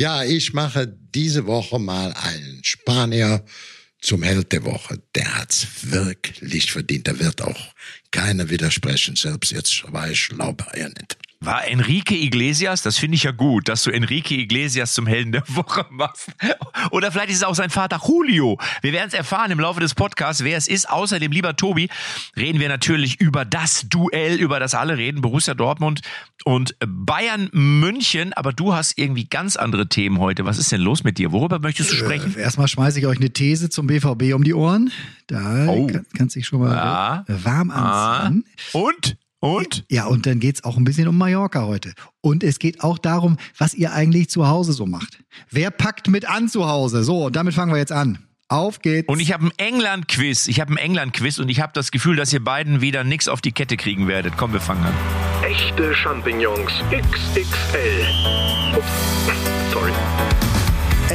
Ja, ich mache diese Woche mal einen Spanier zum Held der Woche. Der hat's wirklich verdient. Da wird auch keiner widersprechen. Selbst jetzt war ich schlau bei ihr nicht. War Enrique Iglesias, das finde ich ja gut, dass du Enrique Iglesias zum Helden der Woche machst. Oder vielleicht ist es auch sein Vater Julio. Wir werden es erfahren im Laufe des Podcasts, wer es ist. Außerdem, lieber Tobi, reden wir natürlich über das Duell, über das alle reden. Borussia Dortmund und Bayern München. Aber du hast irgendwie ganz andere Themen heute. Was ist denn los mit dir? Worüber möchtest du äh, sprechen? Äh, erstmal schmeiße ich euch eine These zum BVB um die Ohren. Da oh. kann, kannst dich schon mal ja. warm anziehen. Ah. Und? Und? Ja, und dann geht's auch ein bisschen um Mallorca heute. Und es geht auch darum, was ihr eigentlich zu Hause so macht. Wer packt mit an zu Hause? So, und damit fangen wir jetzt an. Auf geht's. Und ich habe ein England-Quiz. Ich habe ein England-Quiz und ich habe das Gefühl, dass ihr beiden wieder nichts auf die Kette kriegen werdet. Komm, wir fangen an. Echte Champignons XXL. Ups.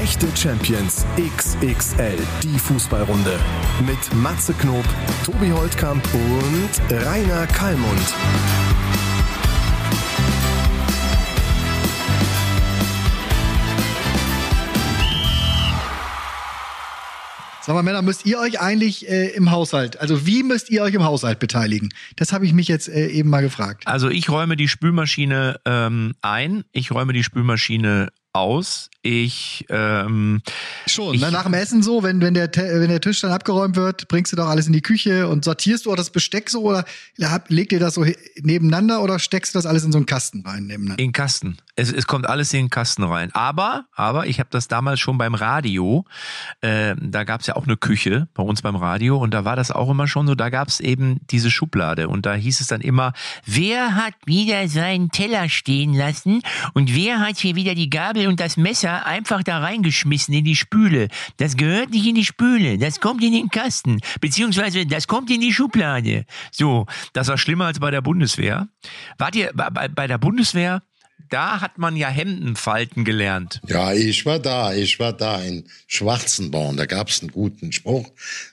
Echte Champions XXL, die Fußballrunde. Mit Matze Knob, Tobi Holtkamp und Rainer Kallmund. Sag mal, Männer, müsst ihr euch eigentlich äh, im Haushalt, also wie müsst ihr euch im Haushalt beteiligen? Das habe ich mich jetzt äh, eben mal gefragt. Also ich räume die Spülmaschine ähm, ein, ich räume die Spülmaschine aus. Ich ähm, schon. Ich, ne, nach dem Essen so, wenn wenn der wenn der Tisch dann abgeräumt wird, bringst du doch alles in die Küche und sortierst du auch das Besteck so oder legt ihr das so nebeneinander oder steckst du das alles in so einen Kasten rein nebeneinander? In den Kasten. Es, es kommt alles in den Kasten rein. Aber aber ich habe das damals schon beim Radio. Äh, da gab es ja auch eine Küche bei uns beim Radio und da war das auch immer schon so. Da gab es eben diese Schublade und da hieß es dann immer, wer hat wieder seinen Teller stehen lassen und wer hat hier wieder die Gabel und das Messer einfach da reingeschmissen in die Spüle. Das gehört nicht in die Spüle, das kommt in den Kasten, beziehungsweise das kommt in die Schublade. So, das war schlimmer als bei der Bundeswehr. Wart ihr bei, bei der Bundeswehr? Da hat man ja Hemdenfalten gelernt. Ja, ich war da, ich war da in Schwarzenborn. Da gab es einen guten Spruch.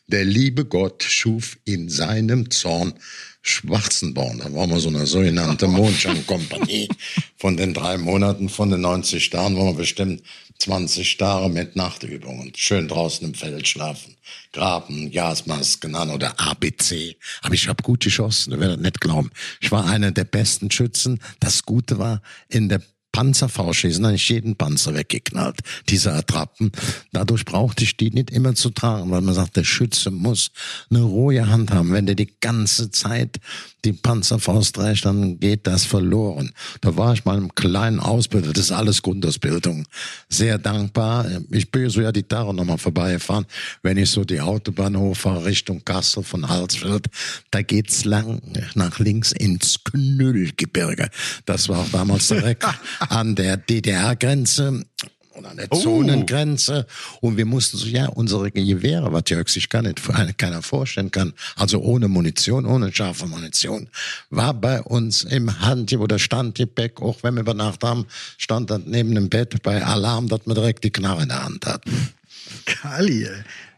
Der liebe Gott schuf in seinem Zorn Schwarzenborn. Da waren wir so eine sogenannte Mondscheinkompanie. Von den drei Monaten, von den 90 Tagen waren wir bestimmt 20 Tage mit Nachtübungen. Schön draußen im Feld schlafen. Graben, Gasmasken an oder ABC. Aber ich habe gut geschossen, ihr werdet nicht glauben. Ich war einer der besten Schützen. Das Gute war, in der Panzerfaustschießen, habe ich jeden Panzer weggeknallt, diese Attrappen. Dadurch brauchte ich die nicht immer zu tragen, weil man sagt, der Schütze muss eine rohe Hand haben. Wenn der die ganze Zeit die Panzerfaust reicht, dann geht das verloren. Da war ich mal im kleinen Ausbilder, das ist alles Grundausbildung. Sehr dankbar. Ich bin so ja die Tage nochmal vorbeigefahren, wenn ich so die Autobahn hochfahre Richtung Kassel von Halsfeld, da geht's lang nach links ins Knüllgebirge. Das war damals direkt an der DDR-Grenze und an der oh. Zonengrenze. Und wir mussten so, ja, unsere Gewehre, was Jörg sich gar nicht keiner vorstellen kann, also ohne Munition, ohne scharfe Munition, war bei uns im Hand oder stand die Beck, auch wenn wir über Nacht haben, stand dann neben dem Bett bei Alarm, dass man direkt die Knarre in der Hand hat. Kali,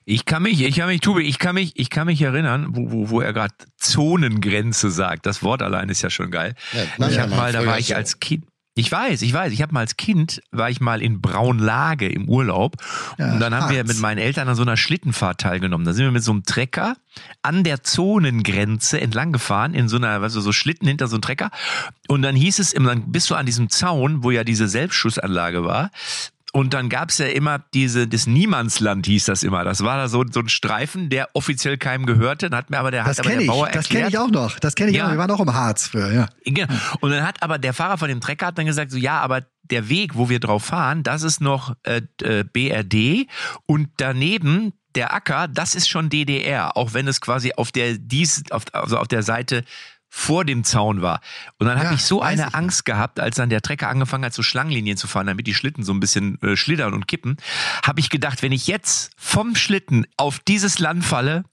Ich kann mich, ich kann mich, Tobi, ich kann mich, ich kann mich erinnern, wo, wo, wo er gerade Zonengrenze sagt. Das Wort allein ist ja schon geil. Ja, ich ja, hab mal, da war ich als Kind, ich weiß, ich weiß. Ich habe mal als Kind, war ich mal in Braunlage im Urlaub. Ja, und dann haben wir mit meinen Eltern an so einer Schlittenfahrt teilgenommen. Da sind wir mit so einem Trecker an der Zonengrenze entlang gefahren, in so einer, weißt du, so Schlitten hinter so einem Trecker. Und dann hieß es, dann bist du an diesem Zaun, wo ja diese Selbstschussanlage war. Und dann gab's ja immer diese, das Niemandsland hieß das immer. Das war da so, so ein Streifen, der offiziell keinem gehörte. Dann hat mir aber der, das hat aber der Bauer ich, Das kenne ich auch noch. Das kenne ich ja. auch. Wir waren auch im Harz früher, ja. Genau. Und dann hat aber der Fahrer von dem Trecker hat dann gesagt, so ja, aber der Weg, wo wir drauf fahren, das ist noch äh, äh BRD und daneben der Acker, das ist schon DDR, auch wenn es quasi auf der dies, auf, also auf der Seite vor dem Zaun war. Und dann ja, habe ich so eine ich Angst gehabt, als dann der Trecker angefangen hat, so Schlangenlinien zu fahren, damit die Schlitten so ein bisschen äh, schlittern und kippen, habe ich gedacht, wenn ich jetzt vom Schlitten auf dieses Land falle,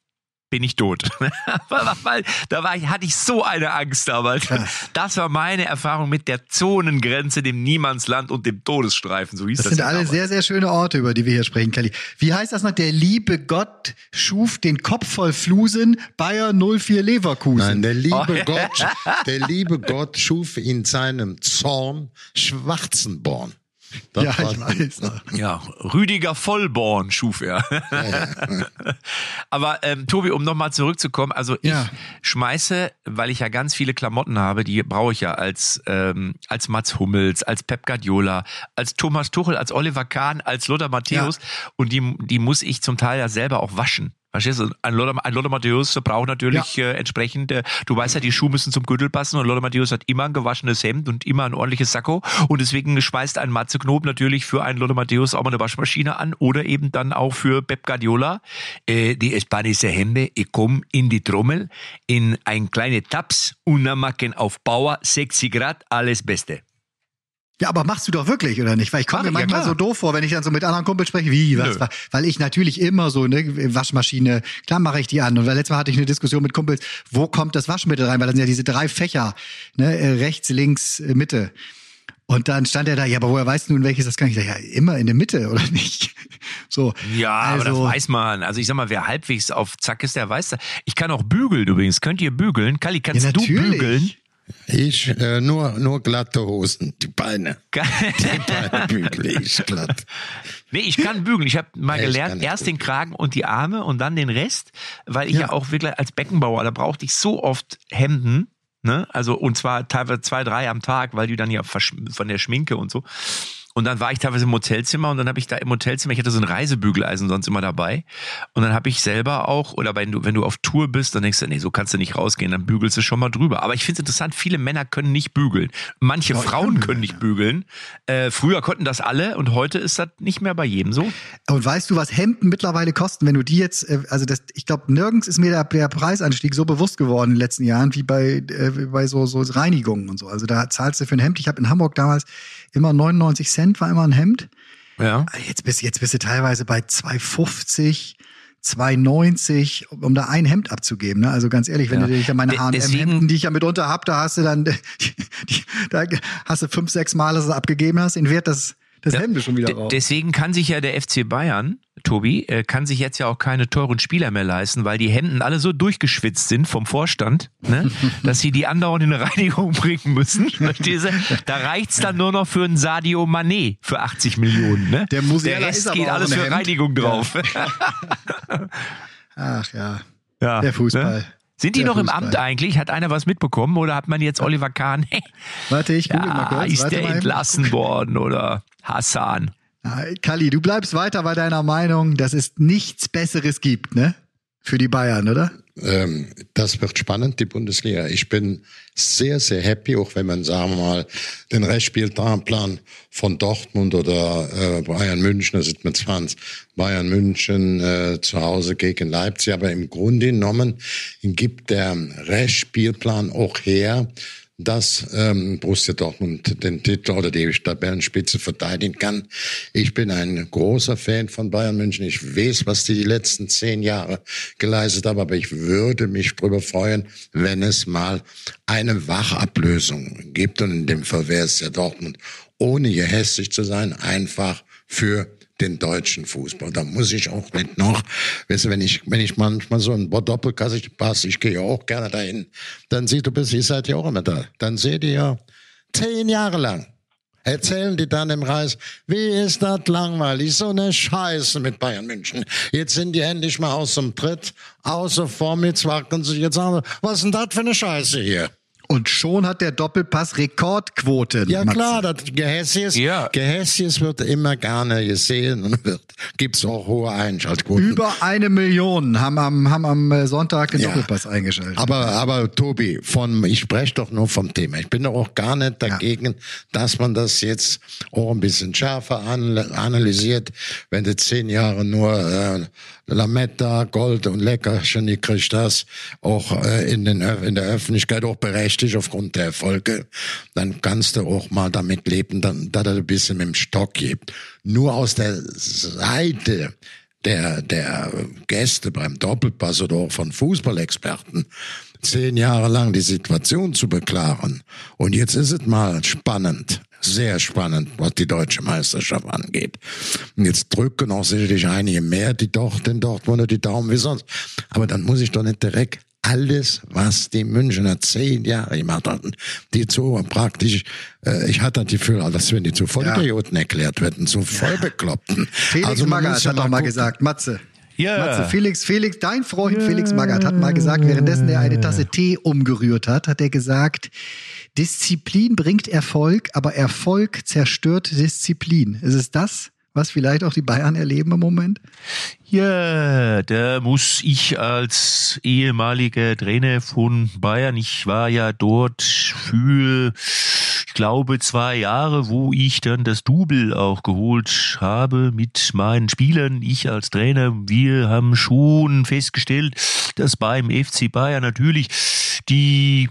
bin ich tot. Weil da war ich, hatte ich so eine Angst damals. Das war meine Erfahrung mit der Zonengrenze, dem Niemandsland und dem Todesstreifen. So hieß das. Das sind alle damals. sehr, sehr schöne Orte, über die wir hier sprechen, Kelly. Wie heißt das noch? Der liebe Gott schuf den Kopf voll Flusen, Bayer 04 Leverkusen. Nein, der liebe oh, Gott, der liebe Gott schuf in seinem Zorn Schwarzenborn. Das ja, war- ich weiß. Ja, Rüdiger Vollborn schuf er. Aber ähm, Tobi, um nochmal zurückzukommen, also ich Ja. schmeiße, weil ich ja ganz viele Klamotten habe, die brauche ich ja als, ähm, als Mats Hummels, als Pep Guardiola, als Thomas Tuchel, als Oliver Kahn, als Lothar Matthäus und die, die muss ich zum Teil ja selber auch waschen. Verstehst du? Ein Lothar, ein Lothar Matthäus braucht natürlich äh, entsprechend, äh, du weißt ja, die Schuhe müssen zum Gürtel passen und Lothar Matthäus hat immer ein gewaschenes Hemd und immer ein ordentliches Sakko und deswegen schmeißt ein Matze Knob natürlich für einen Lothar Matthäus auch mal eine Waschmaschine an oder eben dann auch für Pep Guardiola. Äh, die spanische Hemde, ich komm in die Trommel, in ein kleine Taps, machen auf Power, 60 Grad, alles Beste. Ja, aber machst du doch wirklich, oder nicht? Weil ich komme mir ja, manchmal klar. so doof vor, wenn ich dann so mit anderen Kumpels spreche, wie, was, Nö. weil ich natürlich immer so, ne, Waschmaschine, klar mache ich die an. Und weil letztes Mal hatte ich eine Diskussion mit Kumpels, wo kommt das Waschmittel rein? Weil das sind ja diese drei Fächer, ne, äh, rechts, links, äh, Mitte. Und dann stand er da, ja, aber woher weißt du nun, welches das kann? Ich sage, ja, immer in der Mitte, oder nicht? So. Ja, aber das also- weiß man. Also ich sag mal, wer halbwegs auf Zack ist, der weiß das. Ich kann auch bügeln übrigens. Könnt ihr bügeln? Kali, kannst Ja, du bügeln? Ich, äh, nur, nur glatte Hosen, die Beine. Die Beine bügle ich glatt. Nee, ich kann bügeln. Ich habe mal Ja, gelernt, erst bügeln. den Kragen und die Arme und dann den Rest, weil ich ja, Ja. auch wirklich als Beckenbauer, da brauchte ich so oft Hemden, ne? Also und zwar teilweise zwei, drei am Tag, weil die dann ja von der Schminke und so. Und dann war ich teilweise im Hotelzimmer und dann habe ich da im Hotelzimmer, ich hatte so ein Reisebügeleisen sonst immer dabei. Und dann habe ich selber auch, oder wenn du, wenn du auf Tour bist, dann denkst du, nee, so kannst du nicht rausgehen, dann bügelst du schon mal drüber. Aber ich finde es interessant, viele Männer können nicht bügeln. Manche Ja, ich Frauen können bügeln, nicht bügeln. Äh, früher konnten das alle und heute ist das nicht mehr bei jedem so. Und weißt du, was Hemden mittlerweile kosten, wenn du die jetzt, äh, also das, ich glaube, nirgends ist mir der, der Preisanstieg so bewusst geworden in den letzten Jahren wie bei, äh, bei so, so Reinigungen und so. Also da zahlst du für ein Hemd. Ich habe in Hamburg damals immer 99 Cent war immer ein Hemd. Ja. Jetzt bist, jetzt bist du teilweise bei 2,50, 2,90, um da ein Hemd abzugeben. Ne? Also ganz ehrlich, wenn Ja. du dich an meine De- H&M-Hemden, die ich ja mitunter hab, da hast du dann, die, da hast du fünf, sechs Mal, dass du abgegeben hast, in Wert das, das Ja, Hemd schon wieder raus. Deswegen kann sich ja der FC Bayern, Tobi, äh, kann sich jetzt ja auch keine teuren Spieler mehr leisten, weil die Hemden alle so durchgeschwitzt sind vom Vorstand, ne, dass sie die andauernd in eine Reinigung bringen müssen. Da reicht's dann nur noch für einen Sadio Mané für 80 Millionen. Ne? Der Musiala Rest geht alles für Hemd. Reinigung drauf. Ach ja, Ja, der Fußball. Ne? Sind die Der noch im Fußball. Amt eigentlich? Hat einer was mitbekommen oder hat man jetzt Oliver Kahn? Warte, ich google mal ja, kurz. ist der mal entlassen worden oder Hassan? Kalli, du bleibst weiter bei deiner Meinung, dass es nichts Besseres gibt, ne? Für die Bayern, oder? Ähm, das wird spannend, die Bundesliga. Ich bin sehr, sehr happy, auch wenn man, sagen wir mal, den Restspielplan von Dortmund oder äh, Bayern München, das ist mit 20, Bayern München äh, zu Hause gegen Leipzig, aber im Grunde genommen gibt der Restspielplan auch her, dass ähm, Borussia Dortmund den Titel oder die Tabellenspitze verteidigen kann. Ich bin ein großer Fan von Bayern München. Ich weiß, was die die letzten zehn Jahre geleistet haben, aber ich würde mich darüber freuen, wenn es mal eine Wachablösung gibt. Und in dem Fall wäre es ja Dortmund, ohne gehässig zu sein, einfach für den deutschen Fußball. Da muss ich auch nicht noch, weißt du, wenn ich, wenn ich manchmal so ein Doppelkassig passe, ich gehe ja auch gerne dahin, dann sieht du bist, ihr seid ja auch immer da. Dann seht ihr ja zehn Jahre lang. Erzählen die dann im Reis, wie ist das langweilig, so eine Scheiße mit Bayern München. Jetzt sind die endlich mal aus dem Tritt, außer Form, jetzt wackeln sie, jetzt sie, was ist denn das für eine Scheiße hier? Und schon hat der Doppelpass Rekordquoten. Ja Matze. klar, das Gehässiges, Ja. Gehässiges wird immer gerne gesehen und wird, gibt's auch hohe Einschaltquoten. Über eine Million haben am, haben am äh, Sonntag den Ja. Doppelpass eingeschaltet. Aber, aber Tobi, von, ich spreche doch nur vom Thema. Ich bin doch auch gar nicht dagegen, dass man das jetzt auch ein bisschen schärfer an, analysiert. Wenn du zehn Jahre nur äh, Lametta, Gold und Leckerchen gekriegt hast, auch äh, in, den, in der Öffentlichkeit auch berechtigt aufgrund der Erfolge, dann kannst du auch mal damit leben, dass er ein bisschen mit dem Stock gibt. Nur aus der Seite der, der Gäste beim Doppelpass oder auch von Fußballexperten zehn Jahre lang die Situation zu beklagen. Und jetzt ist es mal spannend, sehr spannend, was die deutsche Meisterschaft angeht. Und jetzt drücken auch sicherlich einige mehr die doch den Dortmunder die Daumen wie sonst. Aber dann muss ich doch nicht direkt alles, was die Münchner zehn Jahre gemacht hatten, die zu praktisch, äh, ich hatte das Gefühl, als wenn die zu Vollidioten ja. erklärt werden, zu Vollbekloppten. Felix also Magath hat doch mal gesagt, Matze. Ja. Matze, Felix, Felix, dein Freund. Felix Magath hat mal gesagt, währenddessen er eine Tasse Tee umgerührt hat, hat er gesagt, Disziplin bringt Erfolg, aber Erfolg zerstört Disziplin. Ist es das? Was vielleicht auch die Bayern erleben im Moment? Ja, da muss ich als ehemaliger Trainer von Bayern, ich war ja dort für, ich glaube, zwei Jahre, wo ich dann das Double auch geholt habe mit meinen Spielern. Ich als Trainer, wir haben schon festgestellt, dass beim FC Bayern natürlich die,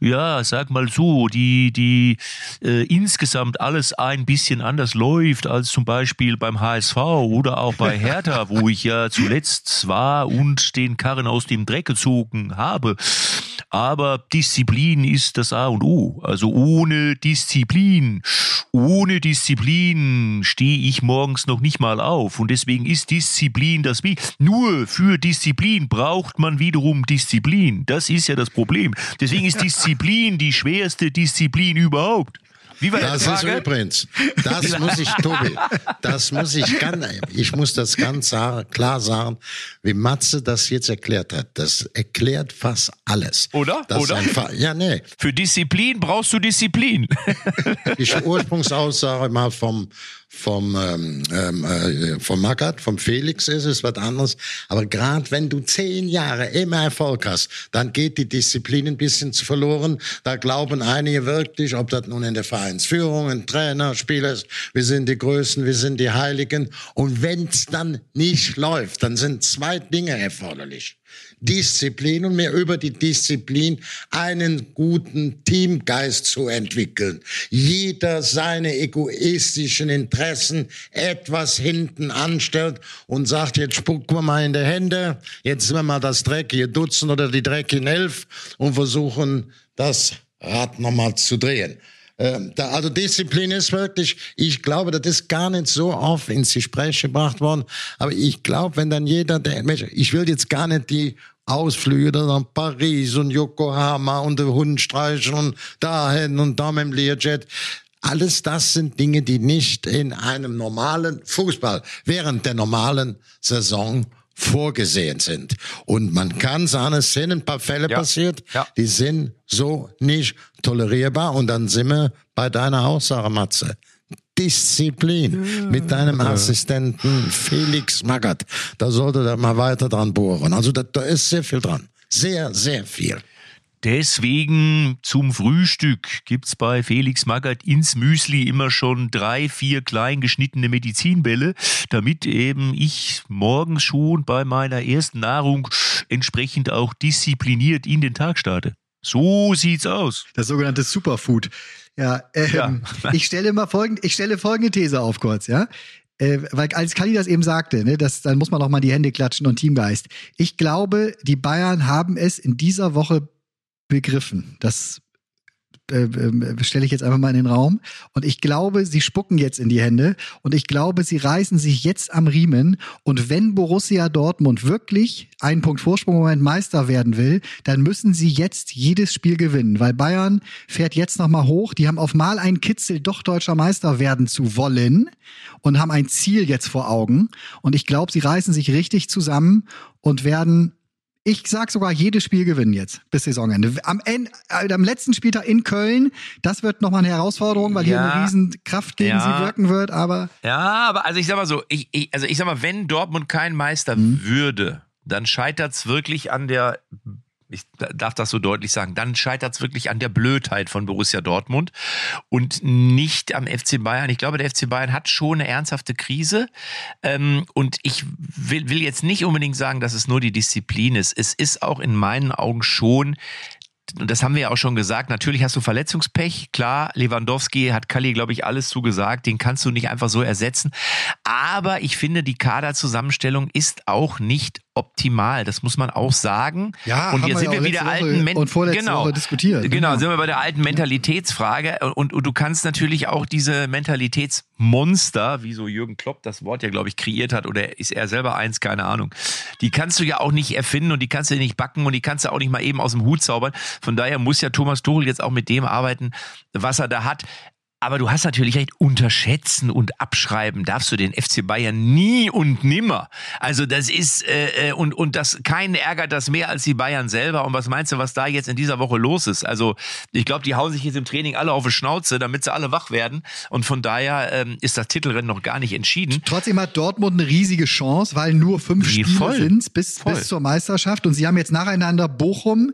ja, sag mal so, die, die äh, insgesamt alles ein bisschen anders läuft als zum Beispiel beim HSV oder auch bei Hertha, wo ich ja zuletzt war und den Karren aus dem Dreck gezogen habe. Aber Disziplin ist das A und O. Also ohne Disziplin, ohne Disziplin stehe ich morgens noch nicht mal auf. Und deswegen ist Disziplin das Wie. Nur für Disziplin braucht man wiederum Disziplin. Das ist ja das Problem. Deswegen ist Disziplin die schwerste Disziplin überhaupt. Wie war das ist übrigens, das muss ich, Tobi, das muss ich ganz, ich muss das ganz klar sagen, wie Matze das jetzt erklärt hat. Das erklärt fast alles. Oder? Das Oder? Ja, nee. Für Disziplin brauchst du Disziplin. Die Ursprungsaussage mal vom vom ähm, ähm, äh, vom Mackert, vom Felix ist es was anderes. Aber gerade wenn du zehn Jahre immer Erfolg hast, dann geht die Disziplin ein bisschen zu verloren. Da glauben einige wirklich, ob das nun in der Vereinsführung, ein Trainer, Spieler ist, wir sind die Größten, wir sind die Heiligen. Und wenn es dann nicht läuft, dann sind zwei Dinge erforderlich. Disziplin und mehr über die Disziplin einen guten Teamgeist zu entwickeln. Jeder seine egoistischen Interessen etwas hinten anstellt und sagt, jetzt spucken wir mal in die Hände, jetzt sind wir mal das dreckige Dutzend oder die dreckigen Elf und versuchen, das Rad nochmal zu drehen. Ähm, also Disziplin ist wirklich, ich glaube, das ist gar nicht so oft ins Gespräch gebracht worden. Aber ich glaube, wenn dann jeder, der, ich will jetzt gar nicht die Ausflüge nach Paris und Yokohama und den Hund streichen und dahin und da mit dem Learjet. Alles das sind Dinge, die nicht in einem normalen Fußball während der normalen Saison vorgesehen sind. Und man kann sagen, es sind ein paar Fälle ja. passiert, ja. die sind so nicht tolerierbar. Und dann sind wir bei deiner Aussage, Matze. Disziplin ja. mit deinem Assistenten Felix Magath. Da sollte er mal weiter dran bohren. Also da, da ist sehr viel dran. Sehr, sehr viel. Deswegen zum Frühstück gibt's bei Felix Magath ins Müsli immer schon drei, vier klein geschnittene Medizinbälle, damit eben ich morgens schon bei meiner ersten Nahrung entsprechend auch diszipliniert in den Tag starte. So sieht's aus. Das sogenannte Superfood. Ja, ähm, ja. ich stelle mal folgende, ich stelle folgende These auf kurz, ja. Äh, weil als Kali das eben sagte, ne, das, dann muss man auch mal die Hände klatschen und Teamgeist. Ich glaube, die Bayern haben es in dieser Woche begriffen. Das äh, äh, stelle ich jetzt einfach mal in den Raum. Und ich glaube, sie spucken jetzt in die Hände und ich glaube, sie reißen sich jetzt am Riemen. Und wenn Borussia Dortmund wirklich einen Punkt Vorsprung im Moment Meister werden will, dann müssen sie jetzt jedes Spiel gewinnen, weil Bayern fährt jetzt nochmal hoch. Die haben auf mal einen Kitzel, doch deutscher Meister werden zu wollen und haben ein Ziel jetzt vor Augen. Und ich glaube, sie reißen sich richtig zusammen und werden ich sag sogar jedes Spiel gewinnen jetzt bis Saisonende. Am, Ende, äh, am letzten Spieltag in Köln, das wird nochmal eine Herausforderung, weil ja, hier eine riesen Kraft gegen ja, sie wirken wird, aber. Ja, aber also ich sag mal so, ich, ich, also ich sag mal, wenn Dortmund kein Meister mhm. würde, dann scheitert's wirklich an der ich darf das so deutlich sagen, dann scheitert es wirklich an der Blödheit von Borussia Dortmund und nicht am FC Bayern. Ich glaube, der FC Bayern hat schon eine ernsthafte Krise ähm, und ich will, will jetzt nicht unbedingt sagen, dass es nur die Disziplin ist. Es ist auch in meinen Augen schon und das haben wir ja auch schon gesagt, natürlich hast du Verletzungspech. Klar, Lewandowski hat Kalli, glaube ich, alles zugesagt. Den kannst du nicht einfach so ersetzen. Aber ich finde, die Kaderzusammenstellung ist auch nicht optimal. Das muss man auch sagen. Ja, und haben jetzt wir sind ja wir wieder alten Men und vorletzte genau, Woche diskutiert. Genau, Genau. sind wir bei der alten Mentalitätsfrage. Und, und du kannst natürlich auch diese Mentalitätsmonster, wie so Jürgen Klopp das Wort ja, glaube ich, kreiert hat, oder ist er selber eins, keine Ahnung. Die kannst du ja auch nicht erfinden und die kannst du nicht backen und die kannst du auch nicht mal eben aus dem Hut zaubern. Von daher muss ja Thomas Tuchel jetzt auch mit dem arbeiten, was er da hat. Aber du hast natürlich recht, unterschätzen und abschreiben darfst du den FC Bayern nie und nimmer. Also das ist, äh, äh, und, und das, keinen ärgert das mehr als die Bayern selber. Und was meinst du, was da jetzt in dieser Woche los ist? Also ich glaube, die hauen sich jetzt im Training alle auf die Schnauze, damit sie alle wach werden. Und von daher ähm, ist das Titelrennen noch gar nicht entschieden. Trotzdem hat Dortmund eine riesige Chance, weil nur fünf Wie Spiele sind bis, Voll. bis zur Meisterschaft. Und sie haben jetzt nacheinander Bochum,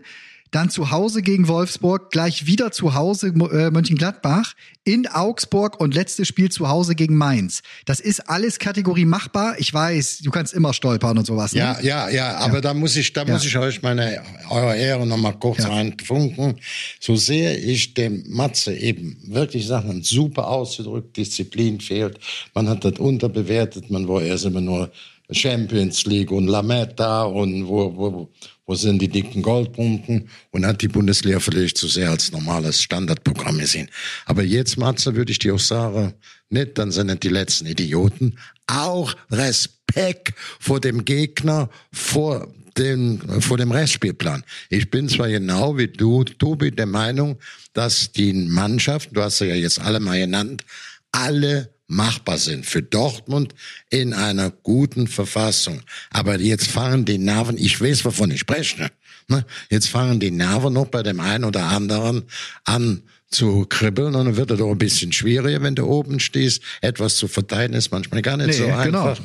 dann zu Hause gegen Wolfsburg, gleich wieder zu Hause äh, Mönchengladbach, in Augsburg und letztes Spiel zu Hause gegen Mainz. Das ist alles Kategorie machbar. Ich weiß, du kannst immer stolpern und sowas. Ne? Ja, ja, ja, aber da muss ich, da Ja. muss ich euch meine, eure Ehre noch mal kurz Ja. reinfunken. So sehr ich dem Matze eben wirklich Sachen super ausgedrückt, Disziplin fehlt. Man hat das unterbewertet, man war erst immer nur Champions League und Lametta und wo, wo, wo sind die dicken Goldpumpen und hat die Bundesliga vielleicht zu sehr als normales Standardprogramm gesehen. Aber jetzt, Matze, würde ich dir auch sagen, nicht, dann sind nicht die letzten Idioten. Auch Respekt vor dem Gegner, vor dem, vor dem Restspielplan. Ich bin zwar genau wie du, Tobi, der Meinung, dass die Mannschaft, du hast sie ja jetzt alle mal genannt, alle machbar sind für Dortmund in einer guten Verfassung. Aber jetzt fahren die Nerven, ich weiß, wovon ich spreche, ne? jetzt fahren die Nerven noch bei dem einen oder anderen an zu kribbeln und dann wird es doch ein bisschen schwieriger, wenn du oben stehst. Etwas zu verteilen ist manchmal gar nicht Nee, so genau. einfach.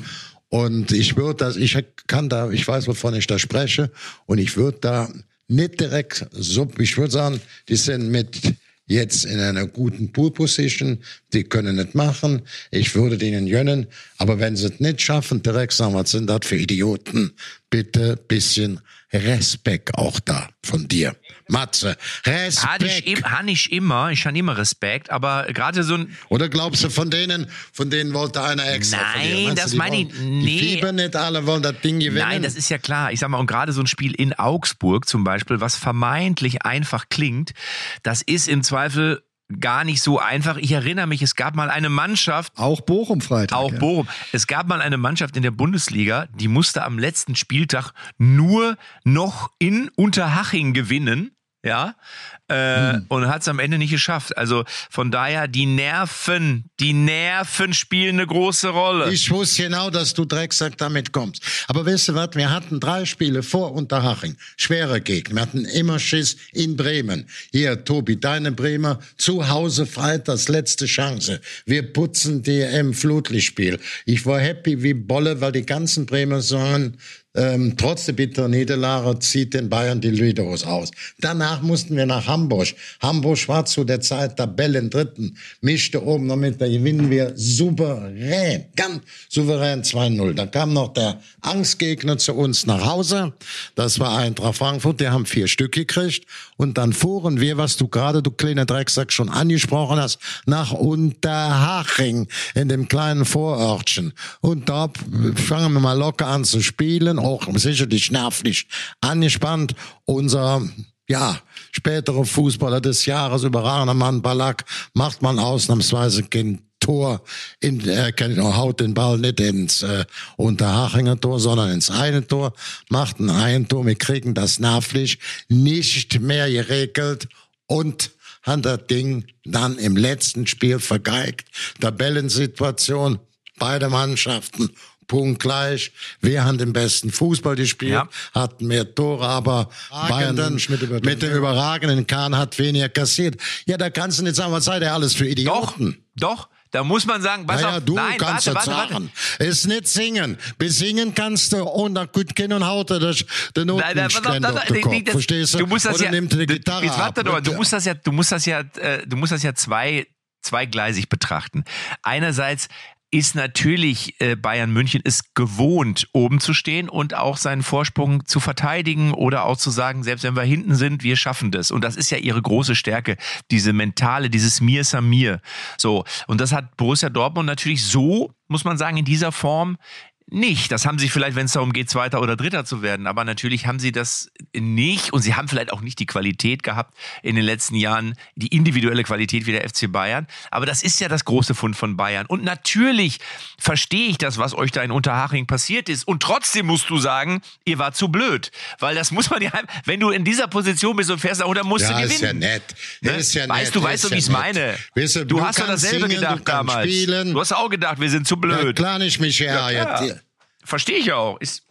Und ich würde das, ich kann da, ich weiß, wovon ich da spreche, und ich würde da nicht direkt so, ich würde sagen, die sind mit jetzt in einer guten Pool Position, die können nicht machen, ich würde denen gönnen, aber wenn sie es nicht schaffen, direkt sagen, was sind das für Idioten, bitte bisschen Respekt auch da von dir. Matze, Hatte ich, im, Respekt. hatte ich immer, ich hatte immer Respekt, aber gerade so ein, Oder glaubst du, von denen, von denen wollte einer extra Nein, das meine ich- nee. Die fiebern nicht alle, wollen das Ding gewinnen. Nein, das ist ja klar. Ich sag mal, und gerade so ein Spiel in Augsburg zum Beispiel, was vermeintlich einfach klingt, das ist im Zweifel gar nicht so einfach. Ich erinnere mich, es gab mal eine Mannschaft, Auch Bochum Freitag. auch ja. Bochum. Es gab mal eine Mannschaft in der Bundesliga, die musste am letzten Spieltag nur noch in Unterhaching gewinnen. Ja, äh, und hat es am Ende nicht geschafft. Also von daher, die Nerven, die Nerven spielen eine große Rolle. Ich wusste genau, dass du Drecksack damit kommst. Aber weißt du was? Wir hatten drei Spiele vor Unterhaching. Schwere Gegner. Wir hatten immer Schiss in Bremen. Hier, Tobi, deine Bremer. Zu Hause Freitags letzte Chance. Wir putzen die im Flutlichtspiel. Ich war happy wie Bolle, weil die ganzen Bremer sagen, ähm, trotz der bitteren Niederlage zieht den Bayern die Lüderos aus. Danach mussten wir nach Hamburg. Hamburg war zu der Zeit Tabellen dritten, mischte oben noch mit, da gewinnen wir souverän, ganz souverän 2-0. Da kam noch der Angstgegner zu uns nach Hause. Das war Eintracht Frankfurt, die haben vier Stück gekriegt. Und dann fuhren wir, was du gerade, du kleiner Drecksack, schon angesprochen hast, nach Unterhaching, in dem kleinen Vorörtchen. Und da fangen wir mal locker an zu spielen, auch sicherlich nervlich angespannt. Unser ja, spätere Fußballer des Jahres, überragender Mann Ballack, macht man ausnahmsweise kein Tor, in, er kennt, haut den Ball nicht ins äh, Unterhachinger Tor, sondern ins eine Tor, macht ein Eigentor, wir kriegen das nervlich nicht mehr geregelt und hat das Ding dann im letzten Spiel vergeigt. Tabellensituation, beide Mannschaften punktgleich. Wir haben den besten Fußball gespielt, Ja. hatten mehr Tore, aber Bayern mit mit, dem überragenden Kahn hat weniger kassiert. Ja, da kannst du nicht sagen, was seid ihr alles für Doch, Idioten? doch. Da muss man sagen, pass Naja, auf, du nein, kannst warte, das warte, warte. Ist nicht singen. Besingen kannst du und dann gut kennen und haut er das, den Notenständer Verstehst du? Du musst das Oder ja, nimmt die Gitarre jetzt warte ab. doch du musst das ja, du musst das ja, äh, du musst das ja zwei, zweigleisig betrachten. Einerseits ist natürlich äh, Bayern München es gewohnt, oben zu stehen und auch seinen Vorsprung zu verteidigen oder auch zu sagen, selbst wenn wir hinten sind, wir schaffen das. Und das ist ja ihre große Stärke, diese mentale, dieses Mir ist am Mir. So. Und das hat Borussia Dortmund natürlich so, muss man sagen, in dieser Form nicht. Das haben sie vielleicht, wenn es darum geht, Zweiter oder Dritter zu werden. Aber natürlich haben sie das nicht und sie haben vielleicht auch nicht die Qualität gehabt in den letzten Jahren, die individuelle Qualität wie der FC Bayern. Aber das ist ja das große Fund von Bayern. Und natürlich verstehe ich das, was euch da in Unterhaching passiert ist. Und trotzdem musst du sagen, ihr war zu blöd. Weil das muss man ja, wenn du in dieser Position bist und fährst, oder musst ja, du gewinnen. Ist ja nett. Ne? Ist ja weißt nett. du, weißt du, wie ich es meine? Weißt du, du, hast doch kannst dasselbe singen, gedacht damals. spielen. Du hast auch gedacht, wir sind zu blöd. Ja, klar nicht, Michael. Ja, Ja, Verstehe ich auch. Ist,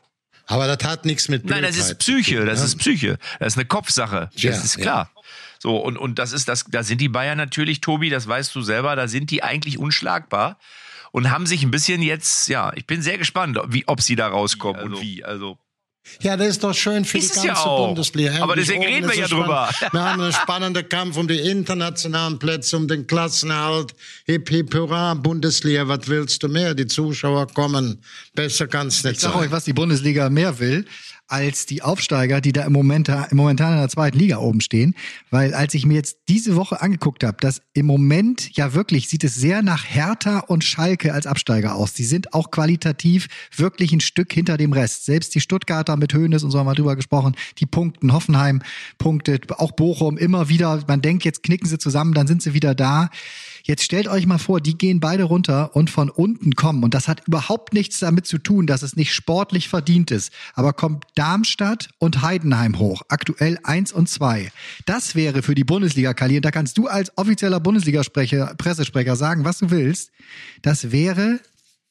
aber das hat nichts mit Nein, Blödheit das ist Psyche, das ne? ist Psyche. Das ist eine Kopfsache. Das Ja, ist ja. klar. So, und, und das ist das, da sind die Bayern natürlich, Tobi, das weißt du selber, da sind die eigentlich unschlagbar und haben sich ein bisschen jetzt, ja, ich bin sehr gespannt, wie, ob sie da rauskommen und wie. Also, Ja, das ist doch schön für Ist die ja ganze auch. Bundesliga. Aber deswegen oben reden wir ist ja drüber. spannend. Wir haben einen spannenden Kampf um die internationalen Plätze, um den Klassenerhalt. Hip, hip, hurra, Bundesliga, was willst du mehr? Die Zuschauer kommen. Besser kann's nicht Ich sag sein. euch, was die Bundesliga mehr will, als die Aufsteiger, die da im Moment momentan in der zweiten Liga oben stehen. Weil als ich mir jetzt diese Woche angeguckt habe, dass im Moment ja wirklich sieht es sehr nach Hertha und Schalke als Absteiger aus. Die sind auch qualitativ wirklich ein Stück hinter dem Rest. Selbst die Stuttgarter mit Höhnes und so haben wir drüber gesprochen, die punkten, Hoffenheim punktet, auch Bochum immer wieder. Man denkt, jetzt knicken sie zusammen, dann sind sie wieder da. Jetzt stellt euch mal vor, die gehen beide runter und von unten kommen. Und das hat überhaupt nichts damit zu tun, dass es nicht sportlich verdient ist. Aber kommt Darmstadt und Heidenheim hoch. Aktuell eins und zwei. Das wäre für die Bundesliga, Kali, und da kannst du als offizieller Bundesliga-Sprecher, Pressesprecher sagen, was du willst. Das wäre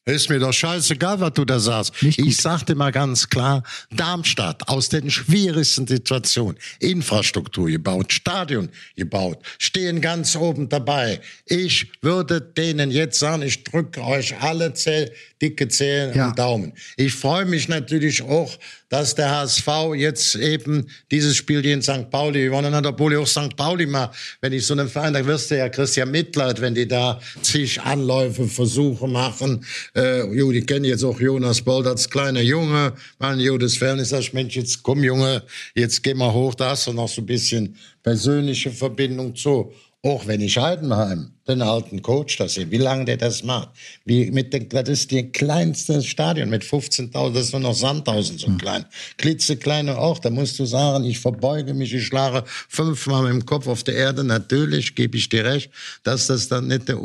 Ist mir doch scheißegal, was du da sagst. Ich sagte mal ganz klar, Darmstadt aus den schwierigsten Situationen, Infrastruktur gebaut, Stadion gebaut, stehen ganz oben dabei. Ich würde denen jetzt sagen, ich drücke euch alle Zähl, dicke Zählen Ja. und Daumen. Ich freue mich natürlich auch, dass der HSV jetzt eben dieses Spiel hier in St. Pauli gewonnen hat, obwohl ich auch St. Pauli mal, wenn ich so einen Verein, da wirst du ja Christian Mitleid, wenn die da zig Anläufe, Versuche machen. Äh, jo, die kennen jetzt auch Jonas Bold als kleiner Junge, mein Judas Fernes, sag ich, Mensch, jetzt komm Junge, jetzt geh mal hoch, da hast du noch so ein bisschen persönliche Verbindung zu. Auch wenn ich Heidenheim, den alten Coach, das sehe, wie lange der das macht. Wie mit den, das ist die kleinste Stadion mit 15.000, das ist nur noch Sandhausen so klein. Klitzekleine auch, da musst du sagen, ich verbeuge mich, ich schlage fünfmal mit dem Kopf auf der Erde. Natürlich gebe ich dir recht, dass das dann nicht der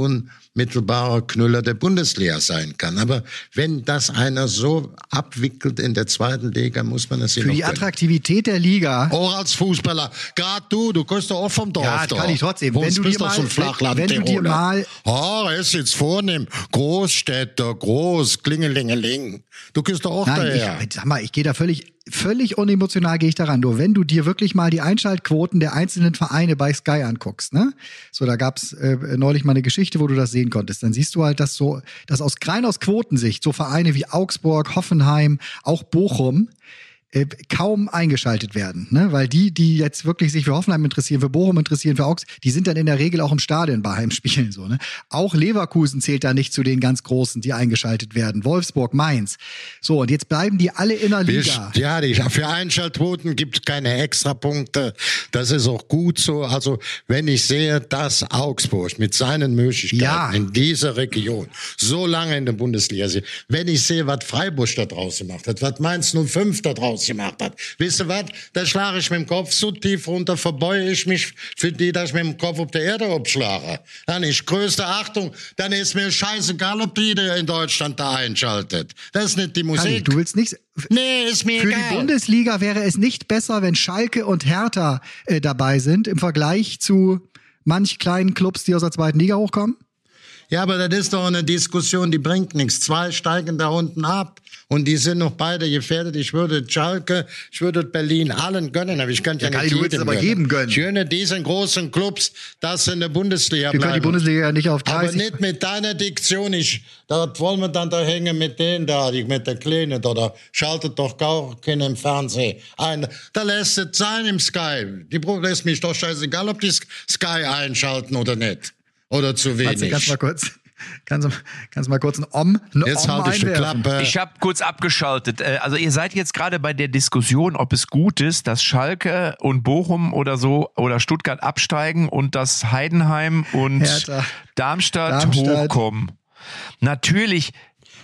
unmittelbare Knüller der Bundesliga sein kann. Aber wenn das einer so abwickelt in der zweiten Liga, muss man das ihm für die. Attraktivität der Liga. Auch als Fußballer. Gerade du, du kommst doch auch vom Dorf. Ja, doch. kann ich trotzdem. Wenn du bist dir doch mal- so ein Flachland wenn du dir mal- Oh, er ist jetzt vornehm. Großstädter, groß, klingelingeling. Du gehst doch auch Nein, daher. ich, sag mal, ich gehe da völlig, völlig unemotional gehe ich daran. Nur wenn du dir wirklich mal die Einschaltquoten der einzelnen Vereine bei Sky anguckst, ne? So, da gab's äh, neulich mal eine Geschichte, wo du das sehen konntest. Dann siehst du halt, dass so, dass aus rein aus Quotensicht so Vereine wie Augsburg, Hoffenheim, auch Bochum äh, kaum eingeschaltet werden, ne? Weil die, die jetzt wirklich sich für Hoffenheim interessieren, für Bochum interessieren, für Augs, die sind dann in der Regel auch im Stadion bei Heimspielen so, ne? Auch Leverkusen zählt da nicht zu den ganz großen, die eingeschaltet werden. Wolfsburg, Mainz. So, und jetzt bleiben die alle in der Liga. Ja, die, für Einschaltquoten gibt es keine Extrapunkte. Das ist auch gut so. Also, wenn ich sehe, dass Augsburg mit seinen Möglichkeiten Ja. in dieser Region so lange in der Bundesliga ist, wenn ich sehe, was Freiburg da draus gemacht hat, was Mainz 05 da draus gemacht hat, wisst ihr was? Da schlage ich mit dem Kopf so tief runter, verbeue ich mich für die, dass ich mit dem Kopf auf der Erde abschlage. Dann ist größte Achtung, dann ist mir scheißegal, ob die in Deutschland da einschaltet. Das ist nicht die Musik. du willst nicht. Nee, ist mir Für egal. die Bundesliga wäre es nicht besser, wenn Schalke und Hertha äh, dabei sind im Vergleich zu manch kleinen Clubs, die aus der zweiten Liga hochkommen? Ja, aber das ist doch eine Diskussion, die bringt nichts. Zwei steigen da unten ab und die sind noch beide gefährdet. Ich würde Schalke, ich würde Berlin allen gönnen, aber ich könnte ja, Ja, nicht jedem aber jedem gönnen. Ich gönne diesen großen Clubs, dass sie in der Bundesliga Wir können die bleiben. Bundesliga ja nicht auf aber 30. nicht mit deiner Diktion. Ich, da wollen wir dann da hängen mit denen da, die mit der Kleinen da Schaltet doch gar keinen im Fernsehen ein. Da lässt es sein im Sky. Die Pro- ist mich doch scheißegal, ob die Sky einschalten oder nicht. Oder zu Matze, wenig. kannst du mal kurz, kannst du, kannst du mal kurz ein Om, ein Jetzt Om halte ich die? Klappe. Ich habe kurz abgeschaltet. Äh, Also ihr seid jetzt gerade bei der Diskussion, ob es gut ist, dass Schalke und Bochum oder so oder Stuttgart absteigen und dass Heidenheim und. Darmstadt, Darmstadt. hochkommen. Natürlich,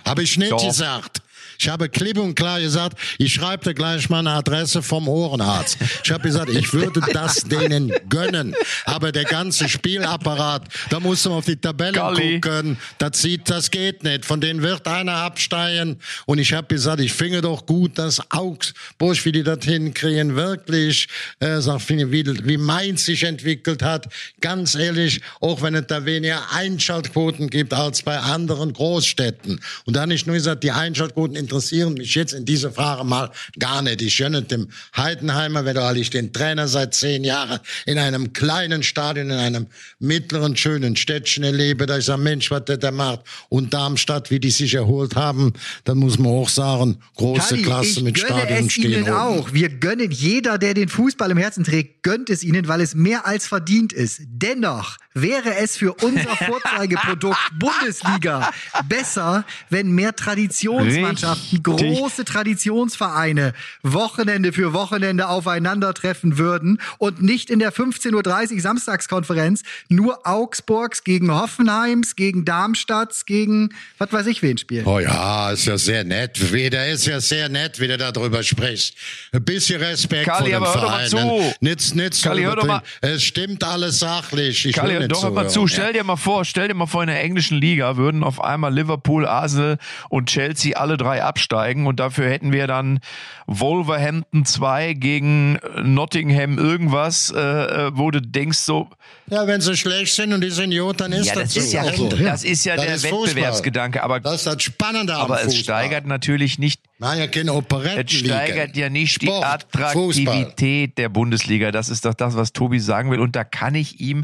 Habe ich nicht Doch. gesagt. Ich habe klipp und klar gesagt, ich schreibe dir gleich meine Adresse vom Ohrenarzt. Ich habe gesagt, ich würde das denen gönnen. Aber der ganze Spielapparat, da muss man auf die Tabelle Galli. gucken. Das sieht, das geht nicht. Von denen wird einer absteigen. Und ich habe gesagt, ich finde doch gut, dass Augsburg, wie die das hinkriegen, wirklich, äh, sag, wie, wie Mainz sich entwickelt hat. Ganz ehrlich, auch wenn es da weniger Einschaltquoten gibt als bei anderen Großstädten. Und dann nicht nur gesagt, die Einschaltquoten interessieren mich jetzt in dieser Frage mal gar nicht. Ich gönne dem Heidenheimer, weil ich den Trainer seit zehn Jahren in einem kleinen Stadion, in einem mittleren, schönen Städtchen erlebe, da ich sage, Mensch, was der da macht. Und Darmstadt, wie die sich erholt haben, dann muss man auch sagen, große Kalli, Klasse mit Stadion es stehen. Ihnen oben. auch. Wir gönnen jeder, der den Fußball im Herzen trägt, gönnt es Ihnen, weil es mehr als verdient ist. Dennoch wäre es für unser Vorzeigeprodukt Bundesliga besser, wenn mehr Traditionsmannschaften, Richtig. große Traditionsvereine Wochenende für Wochenende aufeinandertreffen würden und nicht in der 15.30 Uhr Samstagskonferenz nur Augsburgs gegen Hoffenheims, gegen Darmstadts, gegen was weiß ich wen spielen. Oh ja, ist ja sehr nett. Wie, der ist ja sehr nett, wie der darüber spricht. Ein bisschen Respekt Kalli, vor dem aber hör doch mal Verein. zu. Nicht, nicht so Kalli, hör doch mal-. Es stimmt alles sachlich. Ich Kalli, will nicht doch hör mal zu, ja. stell dir mal vor, stell dir mal vor, in der englischen Liga würden auf einmal Liverpool, Arsenal und Chelsea alle drei absteigen und dafür hätten wir dann Wolverhampton 2 gegen Nottingham irgendwas, äh, äh, wo du denkst so, Ja, wenn sie schlecht sind und die sind gut, dann ist ja, das so. ist ja, Also, das ist ja Das der ist Fußball. Wettbewerbsgedanke, aber, Das ist das Spannende aber es Fußball. steigert natürlich nicht Nein, ja keine Es Operettenliga. steigert ja nicht Sport, die Attraktivität der Bundesliga. Das ist doch das, was Tobi sagen will. Und da kann ich ihm,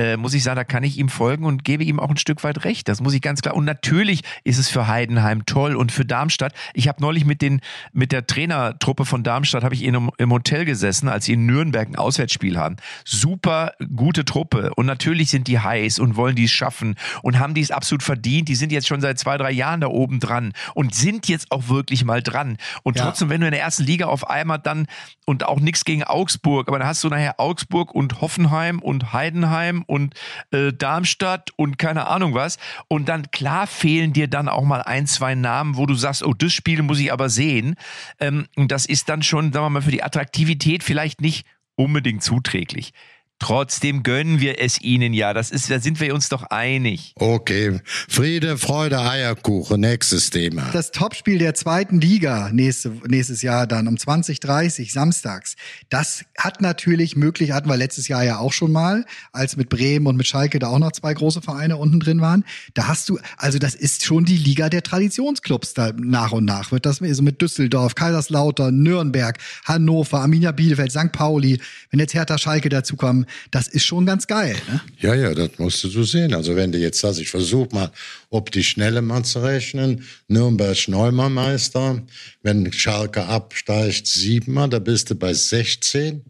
äh, muss ich sagen, da kann ich ihm folgen und gebe ihm auch ein Stück weit recht. Das muss ich ganz klar. Und natürlich ist es für Heidenheim toll und für Darmstadt. Ich habe neulich mit den mit der Trainertruppe von Darmstadt habe ich in im Hotel gesessen, als sie in Nürnberg ein Auswärtsspiel haben. Super gute Truppe und natürlich sind die heiß und wollen die es schaffen und haben die es absolut verdient. Die sind jetzt schon seit zwei drei Jahren da oben dran und sind jetzt auch wirklich mal dran. Und Ja. trotzdem, wenn du in der ersten Liga auf einmal dann und auch nichts gegen Augsburg, aber dann hast du nachher Augsburg und Hoffenheim und Heidenheim und äh, Darmstadt und keine Ahnung was. Und dann klar fehlen dir dann auch mal ein, zwei Namen, wo du sagst, oh, das Spiel muss ich aber sehen. Ähm, und das ist dann schon, sagen wir mal, für die Attraktivität vielleicht nicht unbedingt zuträglich. Trotzdem gönnen wir es ihnen ja. Das ist, da sind wir uns doch einig. Okay. Friede, Freude, Eierkuchen. Nächstes Thema. Das Topspiel der zweiten Liga nächste, nächstes Jahr dann um 20.30 samstags. Das hat natürlich möglich, hatten wir letztes Jahr ja auch schon mal, als mit Bremen und mit Schalke da auch noch zwei große Vereine unten drin waren. Da hast du, also das ist schon die Liga der Traditionsclubs da nach und nach. Wird das so mit Düsseldorf, Kaiserslautern, Nürnberg, Hannover, Arminia Bielefeld, St. Pauli, wenn jetzt Hertha Schalke dazukommen, das ist schon ganz geil. Ne? Ja, ja, das musst du sehen. Also wenn du jetzt sagst, ich versuche mal, ob die Schnelle mal zu rechnen. Nürnberg neunmal Meister. Wenn Schalke absteigt, siebenmal, da bist du bei 16.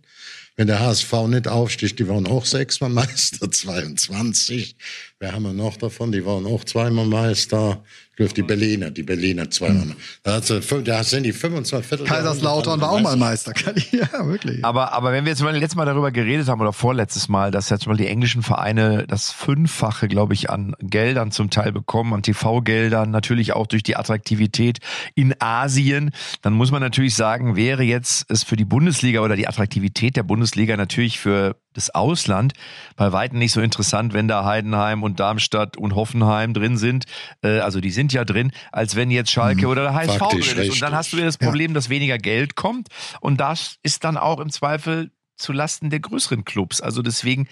Wenn der HSV nicht aufsticht, die waren auch sechsmal Meister, 22. Wer haben wir noch davon? Die waren auch zweimal Meister. Ich glaube, die Berliner, die Berliner zweimal. Da, hat sie, fünf- da sind die 25 Viertel. Kaiserslautern war auch mal Meister. Ja, wirklich. Aber, aber wenn wir jetzt mal letztes Mal darüber geredet haben oder vorletztes Mal, dass jetzt mal die englischen Vereine das Fünffache, glaube ich, an Geldern zum Teil bekommen, an TV-Geldern, natürlich auch durch die Attraktivität in Asien, dann muss man natürlich sagen, wäre jetzt es für die Bundesliga oder die Attraktivität der Bundesliga natürlich für das Ausland bei weitem nicht so interessant, wenn da Heidenheim und Darmstadt und Hoffenheim drin sind. Äh, also die sind ja drin, als wenn jetzt Schalke oder der HSV drin ist. Und dann hast du wieder das Problem, dass weniger Geld kommt. Und das ist dann auch im Zweifel zu Lasten der größeren Clubs. Also deswegen,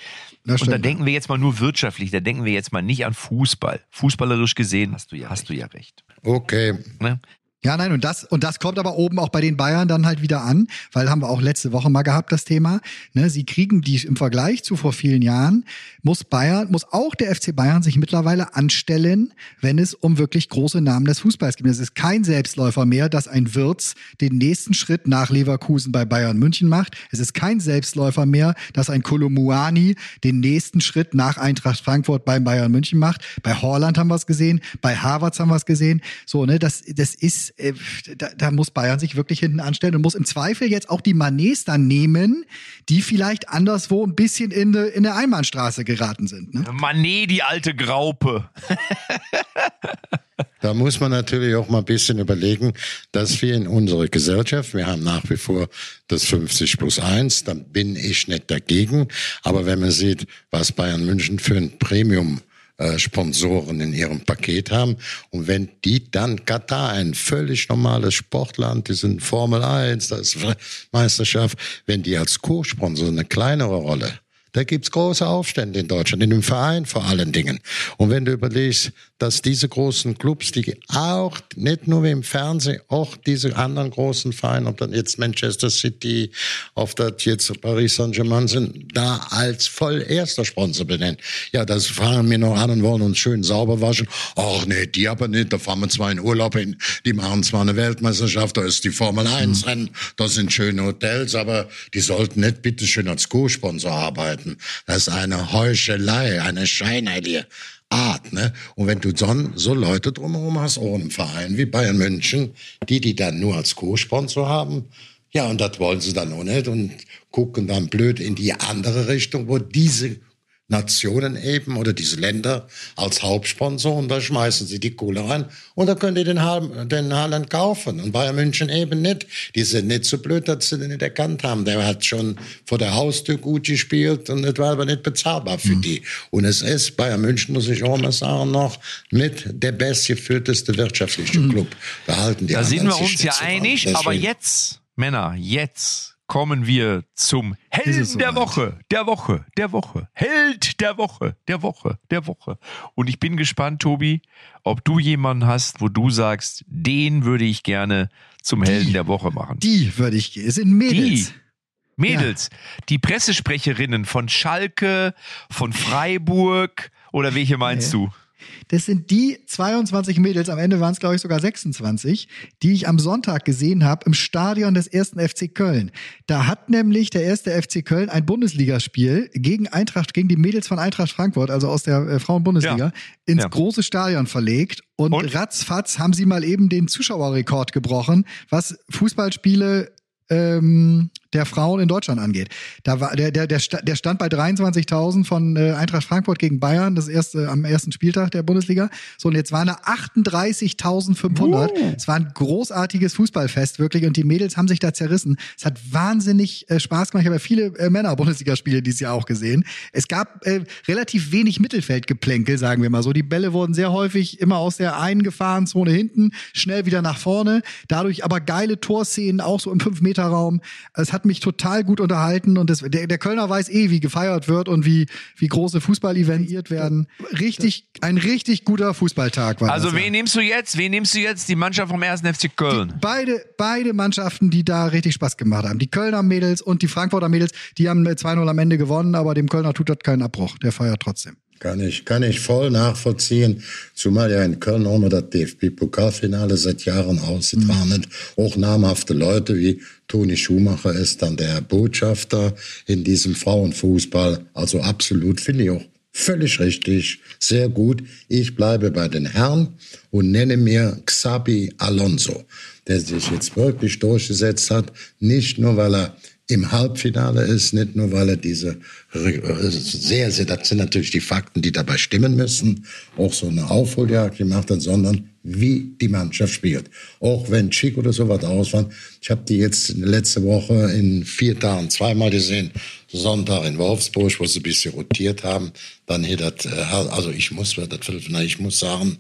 und da denken wir jetzt mal nur wirtschaftlich, da denken wir jetzt mal nicht an Fußball. Fußballerisch gesehen hast du ja, hast du ja recht. Okay. Ne? Ja, nein, und das, und das kommt aber oben auch bei den Bayern dann halt wieder an, weil haben wir auch letzte Woche mal gehabt, das Thema. Ne, sie kriegen die im Vergleich zu vor vielen Jahren, muss Bayern, muss auch der FC Bayern sich mittlerweile anstellen, wenn es um wirklich große Namen des Fußballs geht. Es ist kein Selbstläufer mehr, dass ein Wirtz den nächsten Schritt nach Leverkusen bei Bayern München macht. Es ist kein Selbstläufer mehr, dass ein Kolumuani den nächsten Schritt nach Eintracht Frankfurt beim Bayern München macht. Bei Horland haben wir es gesehen, bei Harvards haben wir es gesehen. So, ne, das, das ist ist, äh, da, da muss Bayern sich wirklich hinten anstellen und muss im Zweifel jetzt auch die Manets dann nehmen, die vielleicht anderswo ein bisschen in, de, in der Einbahnstraße geraten sind. Ne? Manet, die alte Graupe. Da muss man natürlich auch mal ein bisschen überlegen, dass wir in unserer Gesellschaft, wir haben nach wie vor das 50 plus 1, dann bin ich nicht dagegen. Aber wenn man sieht, was Bayern München für ein Premium äh, Sponsoren in ihrem Paket haben. Und wenn die dann Katar, ein völlig normales Sportland, die sind Formel 1, das ist Meisterschaft, wenn die als Co-Sponsor eine kleinere Rolle da gibt's große Aufstände in Deutschland, in dem Verein vor allen Dingen. Und wenn du überlegst, dass diese großen Clubs, die auch nicht nur wie im Fernsehen, auch diese anderen großen Vereine, ob dann jetzt Manchester City, ob das jetzt Paris Saint-Germain sind, da als voll erster Sponsor benennen. Ja, das fahren wir noch an und wollen uns schön sauber waschen. Ach nee, die aber nicht. Da fahren wir zwar in Urlaub hin, die machen zwar eine Weltmeisterschaft, da ist die Formel 1 Rennen, da sind schöne Hotels, aber die sollten nicht bitteschön als Co-Sponsor arbeiten. Das ist eine Heuchelei, eine scheinheilige Art. Ne? Und wenn du so, so Leute drumherum hast, auch im Verein wie Bayern München, die die dann nur als Co-Sponsor haben, ja, und das wollen sie dann auch nicht und gucken dann blöd in die andere Richtung, wo diese Nationen eben oder diese Länder als Hauptsponsor und da schmeißen sie die Kohle rein und da könnt ihr den, den Haaland kaufen und Bayern München eben nicht. Die sind nicht so blöd, dass sie den nicht erkannt haben. Der hat schon vor der Haustür gut gespielt und das war aber nicht bezahlbar für mhm. die. Und es ist, Bayern München muss ich auch mal sagen, noch mit der bestgeführteste wirtschaftliche mhm. Club. Da halten die Da sind wir uns ja einig, aber jetzt, Männer, jetzt kommen wir zum Helden so der Woche, der Woche, der Woche. Held der Woche, der Woche, der Woche. Und ich bin gespannt, Tobi, ob du jemanden hast, wo du sagst, den würde ich gerne zum Helden die, der Woche machen. Die würde ich, es sind Mädels. Die. Mädels, ja. die Pressesprecherinnen von Schalke, von Freiburg oder welche meinst nee. du? Das sind die 22 Mädels, am Ende waren es, glaube ich, sogar 26, die ich am Sonntag gesehen habe im Stadion des ersten FC Köln. Da hat nämlich der erste FC Köln ein Bundesligaspiel gegen Eintracht, gegen die Mädels von Eintracht Frankfurt, also aus der äh, Frauenbundesliga, ja. ins ja. große Stadion verlegt. Und, und ratzfatz haben sie mal eben den Zuschauerrekord gebrochen, was Fußballspiele ähm, der Frauen in Deutschland angeht. Da war der der der, der stand bei 23.000 von äh, Eintracht Frankfurt gegen Bayern, das erste am ersten Spieltag der Bundesliga. So und jetzt waren da 38.500. Uh. Es war ein großartiges Fußballfest wirklich und die Mädels haben sich da zerrissen. Es hat wahnsinnig äh, Spaß gemacht. Ich habe ja viele äh, Männer Bundesligaspiele dieses Jahr auch gesehen. Es gab äh, relativ wenig Mittelfeldgeplänkel, sagen wir mal so. Die Bälle wurden sehr häufig immer aus der eingefahrenen Zone hinten schnell wieder nach vorne. Dadurch aber geile Torszenen auch so im 5 Meter Raum. Es hat hat mich total gut unterhalten und das, der, der Kölner weiß eh, wie gefeiert wird und wie, wie große Fußball-Events werden. Richtig, ein richtig guter Fußballtag war Also das, wen ja. nimmst du jetzt? Wen nimmst du jetzt? Die Mannschaft vom 1. FC Köln? Die, beide, beide Mannschaften, die da richtig Spaß gemacht haben. Die Kölner Mädels und die Frankfurter Mädels, die haben 2-0 am Ende gewonnen, aber dem Kölner tut das keinen Abbruch. Der feiert trotzdem. Kann ich, kann ich voll nachvollziehen. Zumal ja in Köln auch mal das DFB-Pokalfinale seit Jahren ausgetragen mhm. Auch namhafte Leute wie Toni Schumacher ist dann der Botschafter in diesem Frauenfußball. Also absolut, finde ich auch völlig richtig, sehr gut. Ich bleibe bei den Herren und nenne mir Xabi Alonso, der sich jetzt wirklich durchgesetzt hat. Nicht nur, weil er im Halbfinale ist, nicht nur weil er diese sehr, sehr, das sind natürlich die Fakten, die dabei stimmen müssen, auch so eine Aufholjagd gemacht hat, sondern wie die Mannschaft spielt. Auch wenn Chic oder sowas aus waren. Ich habe die jetzt letzte Woche in vier Tagen zweimal gesehen. Sonntag in Wolfsburg, wo sie ein bisschen rotiert haben. Dann hier das, äh, also ich muss, ich muss sagen,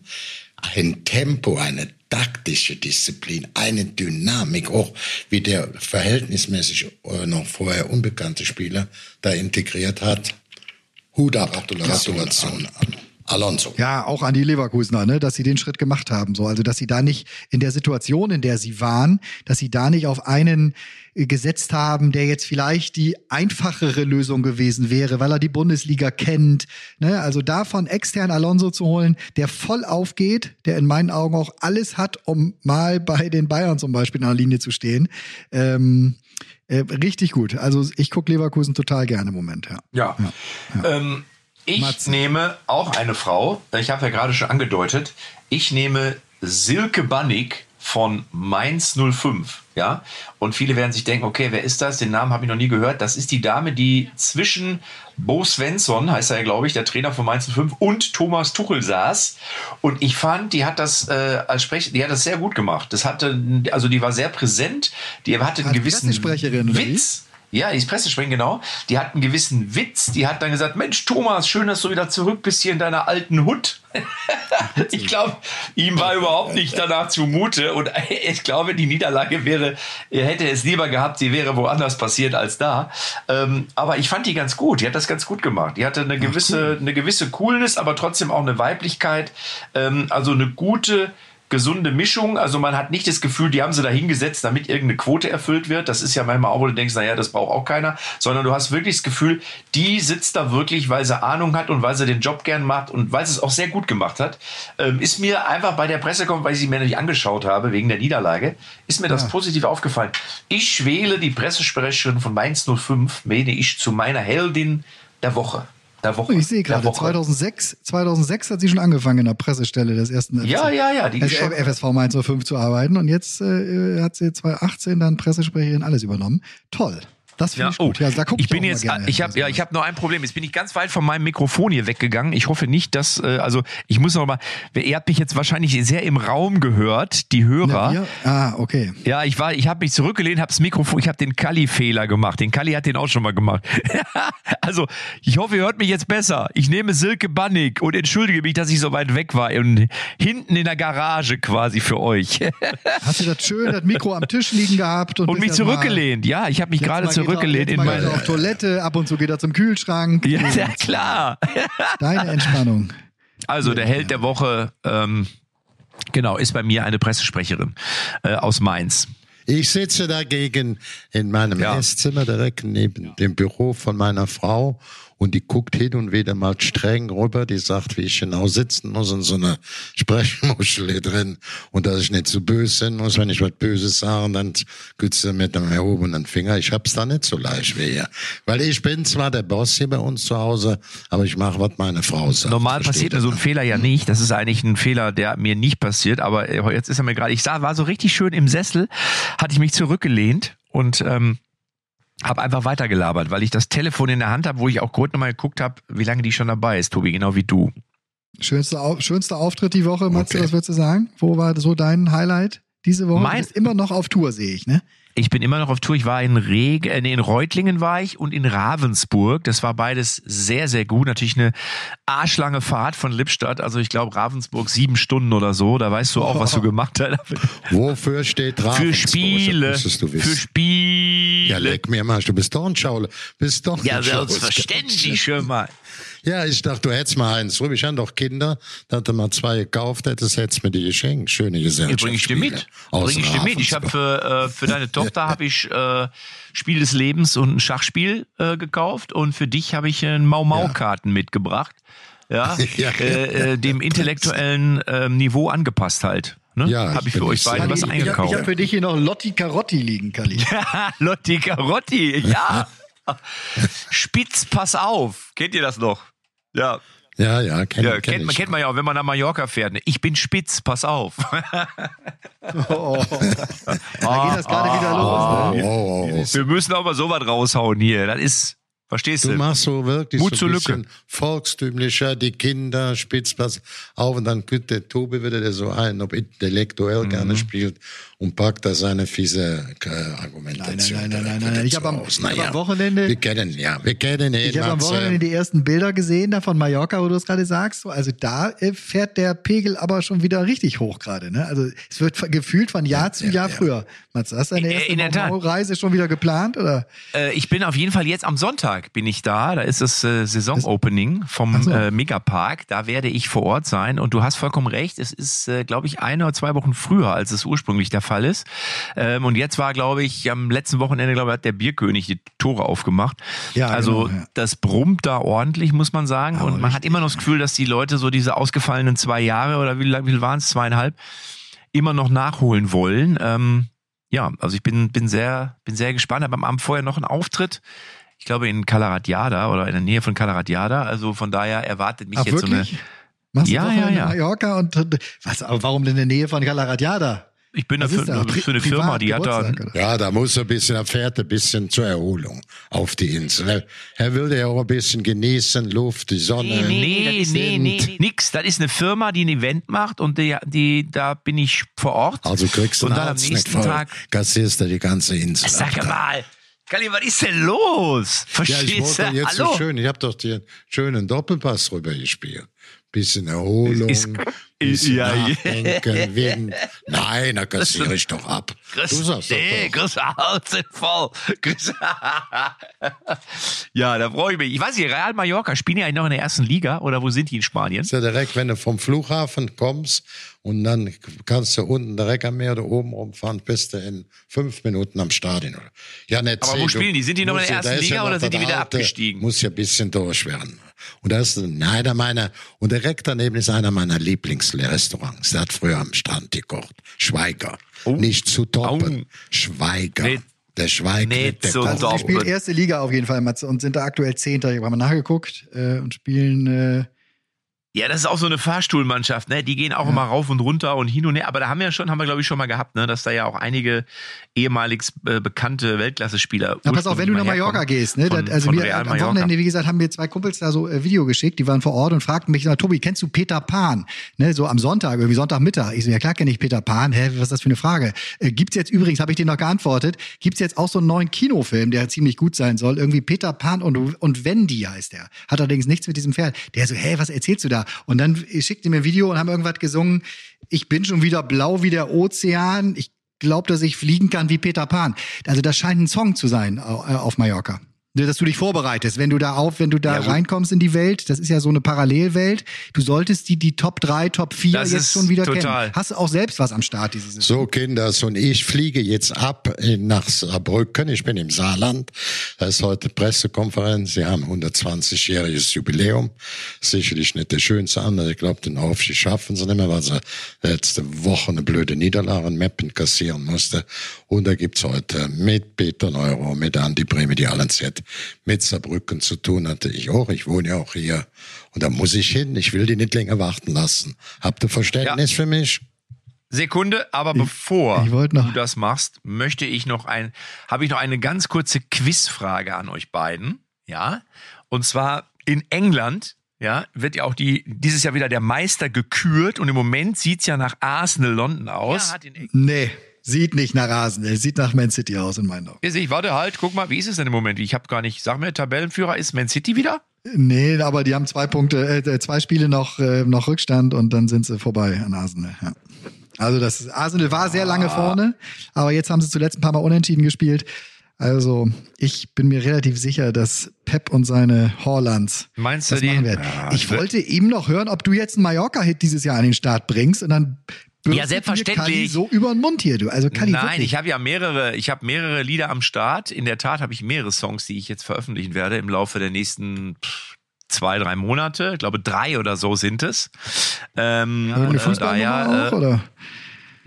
ein Tempo, eine taktische Disziplin, eine Dynamik, auch wie der verhältnismäßig äh, noch vorher unbekannte Spieler da integriert hat. Hut ab, Gratulation. Alonso. Ja, auch an die Leverkusener, ne, dass sie den Schritt gemacht haben. So, also dass sie da nicht in der Situation, in der sie waren, dass sie da nicht auf einen gesetzt haben, der jetzt vielleicht die einfachere Lösung gewesen wäre, weil er die Bundesliga kennt. Ne? Also davon extern Alonso zu holen, der voll aufgeht, der in meinen Augen auch alles hat, um mal bei den Bayern zum Beispiel in der Linie zu stehen. Ähm, äh, richtig gut. Also ich gucke Leverkusen total gerne im Moment. Ja. ja. ja, ja. Ähm, ich Matze. nehme auch eine Frau. Ich habe ja gerade schon angedeutet. Ich nehme Silke Bannig von Mainz 05. Ja, und viele werden sich denken, okay, wer ist das? Den Namen habe ich noch nie gehört. Das ist die Dame, die zwischen Bo Svensson, heißt er ja, glaube ich, der Trainer von Mainz 05 und Thomas Tuchel saß. Und ich fand, die hat das äh, als Sprech, die hat das sehr gut gemacht. Das hatte, also die war sehr präsent, die hatte einen gewissen Witz. Ja, die ist Pressesprecherin, genau. Die hat einen gewissen Witz. Die hat dann gesagt, Mensch, Thomas, schön, dass du wieder zurück bist hier in deiner alten Hut. ich glaube, ihm war überhaupt nicht danach zumute. Und ich glaube, die Niederlage wäre, er hätte es lieber gehabt, sie wäre woanders passiert als da. Ähm, aber ich fand die ganz gut. Die hat das ganz gut gemacht. Die hatte eine gewisse, eine gewisse Coolness, aber trotzdem auch eine Weiblichkeit. Ähm, also eine gute, gesunde Mischung. Also man hat nicht das Gefühl, die haben sie da hingesetzt, damit irgendeine Quote erfüllt wird. Das ist ja manchmal auch, wo du denkst, naja, das braucht auch keiner. Sondern du hast wirklich das Gefühl, die sitzt da wirklich, weil sie Ahnung hat und weil sie den Job gern macht und weil sie es auch sehr gut gemacht hat. Ähm, ist mir einfach bei der Pressekonferenz, weil ich sie mir nicht angeschaut habe, wegen der Niederlage, ist mir das ja. positiv aufgefallen. Ich wähle die Pressesprecherin von Mainz 05, meine ich, zu meiner Heldin der Woche der Woche. Ich sehe gerade, 2006, 2006 hat sie schon angefangen in der Pressestelle des ersten FC, Ja, ja, ja. Die also FSV Mainz 05 zu arbeiten und jetzt äh, hat sie 2018 dann Pressesprecherin alles übernommen. Toll. Das finde ja, ich gut. Oh, ja, da guck ich, ich bin jetzt, ich habe ja, ich habe nur ein Problem. Jetzt bin ich ganz weit von meinem Mikrofon hier weggegangen. Ich hoffe nicht, dass, äh, also ich muss noch mal, ihr habt mich jetzt wahrscheinlich sehr im Raum gehört, die Hörer. Ja, ah, okay. Ja, ich war, ich habe mich zurückgelehnt, habe das Mikrofon, ich habe den Kali-Fehler gemacht. Den Kali hat den auch schon mal gemacht. also ich hoffe, ihr hört mich jetzt besser. Ich nehme Silke Bannig und entschuldige mich, dass ich so weit weg war und hinten in der Garage quasi für euch. Hast du das schön, das Mikro am Tisch liegen gehabt und, und mich zurückgelehnt? Ja, ich habe mich gerade zurück zurückgelehnt in meine. auf Toilette, ab und zu geht er zum Kühlschrank. Ja, ja klar. Deine Entspannung. Also der Held der Woche, ähm, genau, ist bei mir eine Pressesprecherin äh, aus Mainz. Ich sitze dagegen in meinem ja. Esszimmer direkt neben dem Büro von meiner Frau und die guckt hin und wieder mal streng rüber, die sagt, wie ich genau sitzen muss und so eine Sprechmuschel hier drin und dass ich nicht zu so böse sein muss, wenn ich was Böses sage, dann gibt's sie mit einem erhobenen Finger. Ich hab's da nicht so leicht wie ihr. Weil ich bin zwar der Boss hier bei uns zu Hause, aber ich mache, was meine Frau sagt. Normal passiert mir so ein Fehler ja nicht. Das ist eigentlich ein Fehler, der mir nicht passiert, aber jetzt ist er mir gerade, ich sah, war so richtig schön im Sessel, hatte ich mich zurückgelehnt und ähm, habe einfach weitergelabert, weil ich das Telefon in der Hand habe, wo ich auch kurz nochmal geguckt habe, wie lange die schon dabei ist, Tobi, genau wie du. Schönster, schönster Auftritt die Woche, Matze, okay. was würdest du sagen? Wo war so dein Highlight diese Woche? Mein, du bist immer noch auf Tour, sehe ich, ne? Ich bin immer noch auf Tour. Ich war in Reg, äh, nee, in Reutlingen war ich und in Ravensburg. Das war beides sehr, sehr gut. Natürlich eine arschlange Fahrt von Lippstadt. Also ich glaube Ravensburg sieben Stunden oder so. Da weißt du auch, was du gemacht hast. Wofür steht Ravensburg? Für Spiele. Für Spiele. Ja, leck mir mal. Du bist Dornschauler. Bist doch Ja, selbstverständlich schon mal. Ja, ich dachte, du hättest mal eins. Ich habe doch Kinder, da hat er mal zwei gekauft, hättest hättest mir die geschenkt. Schöne Gesellschaft. Ja, bring ich dir mit. Bring ich dir mit. Ich habe für, äh, für deine Tochter habe ich äh, Spiel des Lebens und ein Schachspiel äh, gekauft und für dich habe ich ein Mau Mau Karten ja. mitgebracht. Ja, ja, äh, äh, dem intellektuellen äh, Niveau angepasst halt. Ne? Ja, habe ich für euch beide was eingekauft. Ich habe hab für dich hier noch Lotti Carotti liegen, Kali. Lotti Carotti, ja. Spitz, pass auf. Kennt ihr das noch? Ja. Ja, ja, kenn, ja kenn kennt, man, kennt man ja auch, wenn man nach Mallorca fährt. Ne? Ich bin spitz, pass auf. oh. Da geht das gerade wieder los. Ne? Oh, oh, Wir müssen auch mal sowas raushauen hier. Das ist, Verstehst du? Du machst so wirklich Mut so ein bisschen Lücke. volkstümlicher, die Kinder spitzt was auf und dann könnte der Tobi wieder der so ein, ob intellektuell mhm. gerne spielt und packt da seine fiese äh, Argumentation. Nein, nein, nein, nein, nein, nein. Ich habe am, naja, hab am Wochenende. Wir kennen, ja, wir kennen ihn. Ich habe am Wochenende die ersten Bilder gesehen da von Mallorca, wo du es gerade sagst. Also da äh, fährt der Pegel aber schon wieder richtig hoch gerade. Ne? Also es wird gefühlt von Jahr ja, zu Jahr ja. früher. Mats, hast du deine erste Reise schon wieder geplant oder? Äh, ich bin auf jeden Fall jetzt am Sonntag bin ich da. Da ist das äh, Saisonopening vom so. äh, Megapark. Da werde ich vor Ort sein. Und du hast vollkommen recht. Es ist, äh, glaube ich, eine oder zwei Wochen früher, als es ursprünglich der Fall ist. Ähm, und jetzt war, glaube ich, am letzten Wochenende, glaube ich, hat der Bierkönig die Tore aufgemacht. Ja, also genau, ja. das brummt da ordentlich, muss man sagen. Aber und man richtig. hat immer noch das Gefühl, dass die Leute so diese ausgefallenen zwei Jahre oder wie, viel waren es, zweieinhalb, immer noch nachholen wollen. Ähm, ja, also ich bin, bin sehr, bin sehr gespannt. Aber am Abend vorher noch ein Auftritt. Ich glaube in Calaratiada oder in der Nähe von Calaratiada. Also von daher erwartet mich Ach, jetzt wirklich? so eine. Machst du ja, ja, ja. Mallorca und was, aber warum in der Nähe von Calaratiada? Ich bin da Was für, da? Pri- für eine Firma, die hat da. Ja, da muss er ein bisschen, er fährt ein bisschen zur Erholung auf die Insel. Er, will ja auch ein bisschen genießen, Luft, die Sonne. Nee, nee, Wind. nee, nee, nix. Das ist eine Firma, die ein Event macht und die, die da bin ich vor Ort. Also kriegst du und einen dann am Arzt nicht nächsten voll, Tag. kassierst du die ganze Insel. Sag ab. mal, Kalli, was ist denn los? Ja, ich Verstehst wollte jetzt Hallo? so schön, ich habe doch den schönen Doppelpass rüber gespielt. Bisschen Erholung, Ist- ja, ja. nachdenken, Wind. Nein, da kassiere ich doch ab. Chris, du sagst nee, sind voll. Chris, ja, da freue ich mich. Ich weiß nicht, Real Mallorca, spielen eigentlich noch in der ersten Liga oder wo sind die in Spanien? Ist ja direkt, wenn du vom Flughafen kommst und dann kannst du unten direkt am Meer oder oben rumfahren, bist du in fünf Minuten am Stadion. Ja, nicht Aber wo zehn, spielen die? Sind die noch in der ja- ersten Liga noch oder sind die der wieder alte, abgestiegen? Muss ja ein bisschen durch werden. Und da ist einer meiner, und direkt daneben ist einer meiner Lieblingsrestaurants. Der hat früher am Strand gekocht. Schweiger. Nicht zu toppen. Schweiger. Nicht- der Schweiger. nicht der zu kocht. Also sie spielen erste Liga auf jeden Fall, Matze, und sind da aktuell Zehnter. Ich habe mal nachgeguckt äh, und spielen. Äh, Ja, das ist auch so eine Fahrstuhlmannschaft, ne? Die gehen auch immer rauf und runter und hin und her. Aber da haben wir ja schon, haben wir glaube ich schon mal gehabt, ne? Dass da ja auch einige ehemalig äh, bekannte Weltklasse-Spieler. Na, pass auf, wenn du nach Mallorca gehst, ne? Von, das, also von mir Real am Mallorca. Wochenende, wie gesagt, haben mir zwei Kumpels da so äh, Video geschickt, die waren vor Ort und fragten mich, na, Tobi, kennst du Peter Pan? Ne, so am Sonntag, irgendwie Sonntagmittag. Ich so, ja klar kenne ich Peter Pan. Hä, was ist das für eine Frage? Äh, gibt's jetzt übrigens, habe ich dir noch geantwortet, gibt's jetzt auch so einen neuen Kinofilm, der ziemlich gut sein soll. Irgendwie Peter Pan und, und Wendy heißt der. Hat allerdings nichts mit diesem Pferd. Der so, hä, was erzählst du da? Und dann schickte mir ein Video und haben irgendwas gesungen. Ich bin schon wieder blau wie der Ozean. Ich glaube, dass ich fliegen kann wie Peter Pan. Also das scheint ein Song zu sein äh, auf Mallorca. Ne, Dass du dich vorbereitest, wenn du da auf, wenn du da Ja, reinkommst in die Welt, das ist ja so eine Parallelwelt. Du solltest die, die Top 3, Top 4 Das jetzt ist schon wieder total. kennen. Hast du auch selbst was am Start diese Saison? So, Kinders, und ich fliege jetzt ab nach Saarbrücken. Ich bin im Saarland. Da ist heute Pressekonferenz. Sie haben 120-jähriges Jubiläum. Sicherlich nicht der schönste Anlass. Ich glaube, den Aufstieg schaffen sie nicht mehr, weil sie letzte Woche eine blöde Niederlage in Meppen kassieren musste. Und da gibt's heute mit Peter Neuro, mit Andi Breme, die Mit Saarbrücken zu tun hatte. Ich auch. Ich wohne ja auch hier. Und da muss ich hin. Ich will die nicht länger warten lassen. Habt ihr Verständnis für mich? Sekunde, aber bevor ich wollte noch- du das machst, möchte ich noch ein, habe ich noch eine ganz kurze Quizfrage an euch beiden. Ja, und zwar in England. Ja, wird ja auch die, dieses Jahr wieder der Meister gekürt und im Moment sieht's ja nach Arsenal London aus. Ja, Nee, sieht nicht nach Arsenal, sieht nach Man City aus in meinen Augen. ich warte halt, guck mal, wie ist es denn im Moment? Ich habe gar nicht, sag mir, Tabellenführer ist Man City wieder? Nee, aber die haben zwei Punkte, äh, zwei Spiele noch, äh, noch Rückstand und dann sind sie vorbei an Arsenal. Ja. Also das Arsenal war sehr lange vorne, aber jetzt haben sie zuletzt ein paar Mal unentschieden gespielt. Also ich bin mir relativ sicher, dass Pep und seine Horlands Meinst du das die? machen werden. Ja, ich wollte eben noch hören, ob du jetzt einen Mallorca-Hit dieses Jahr an den Start bringst und dann Ja, selbstverständlich. So über den Mund hier, du. Also Kalli, Nein, wirklich. ich habe ja mehrere, ich habe mehrere Lieder am Start. In der Tat habe ich mehrere Songs, die ich jetzt veröffentlichen werde im Laufe der nächsten pff, zwei, drei Monate. Ich glaube, drei oder so sind es. Ähm, Aber eine äh, daher, auch, oder?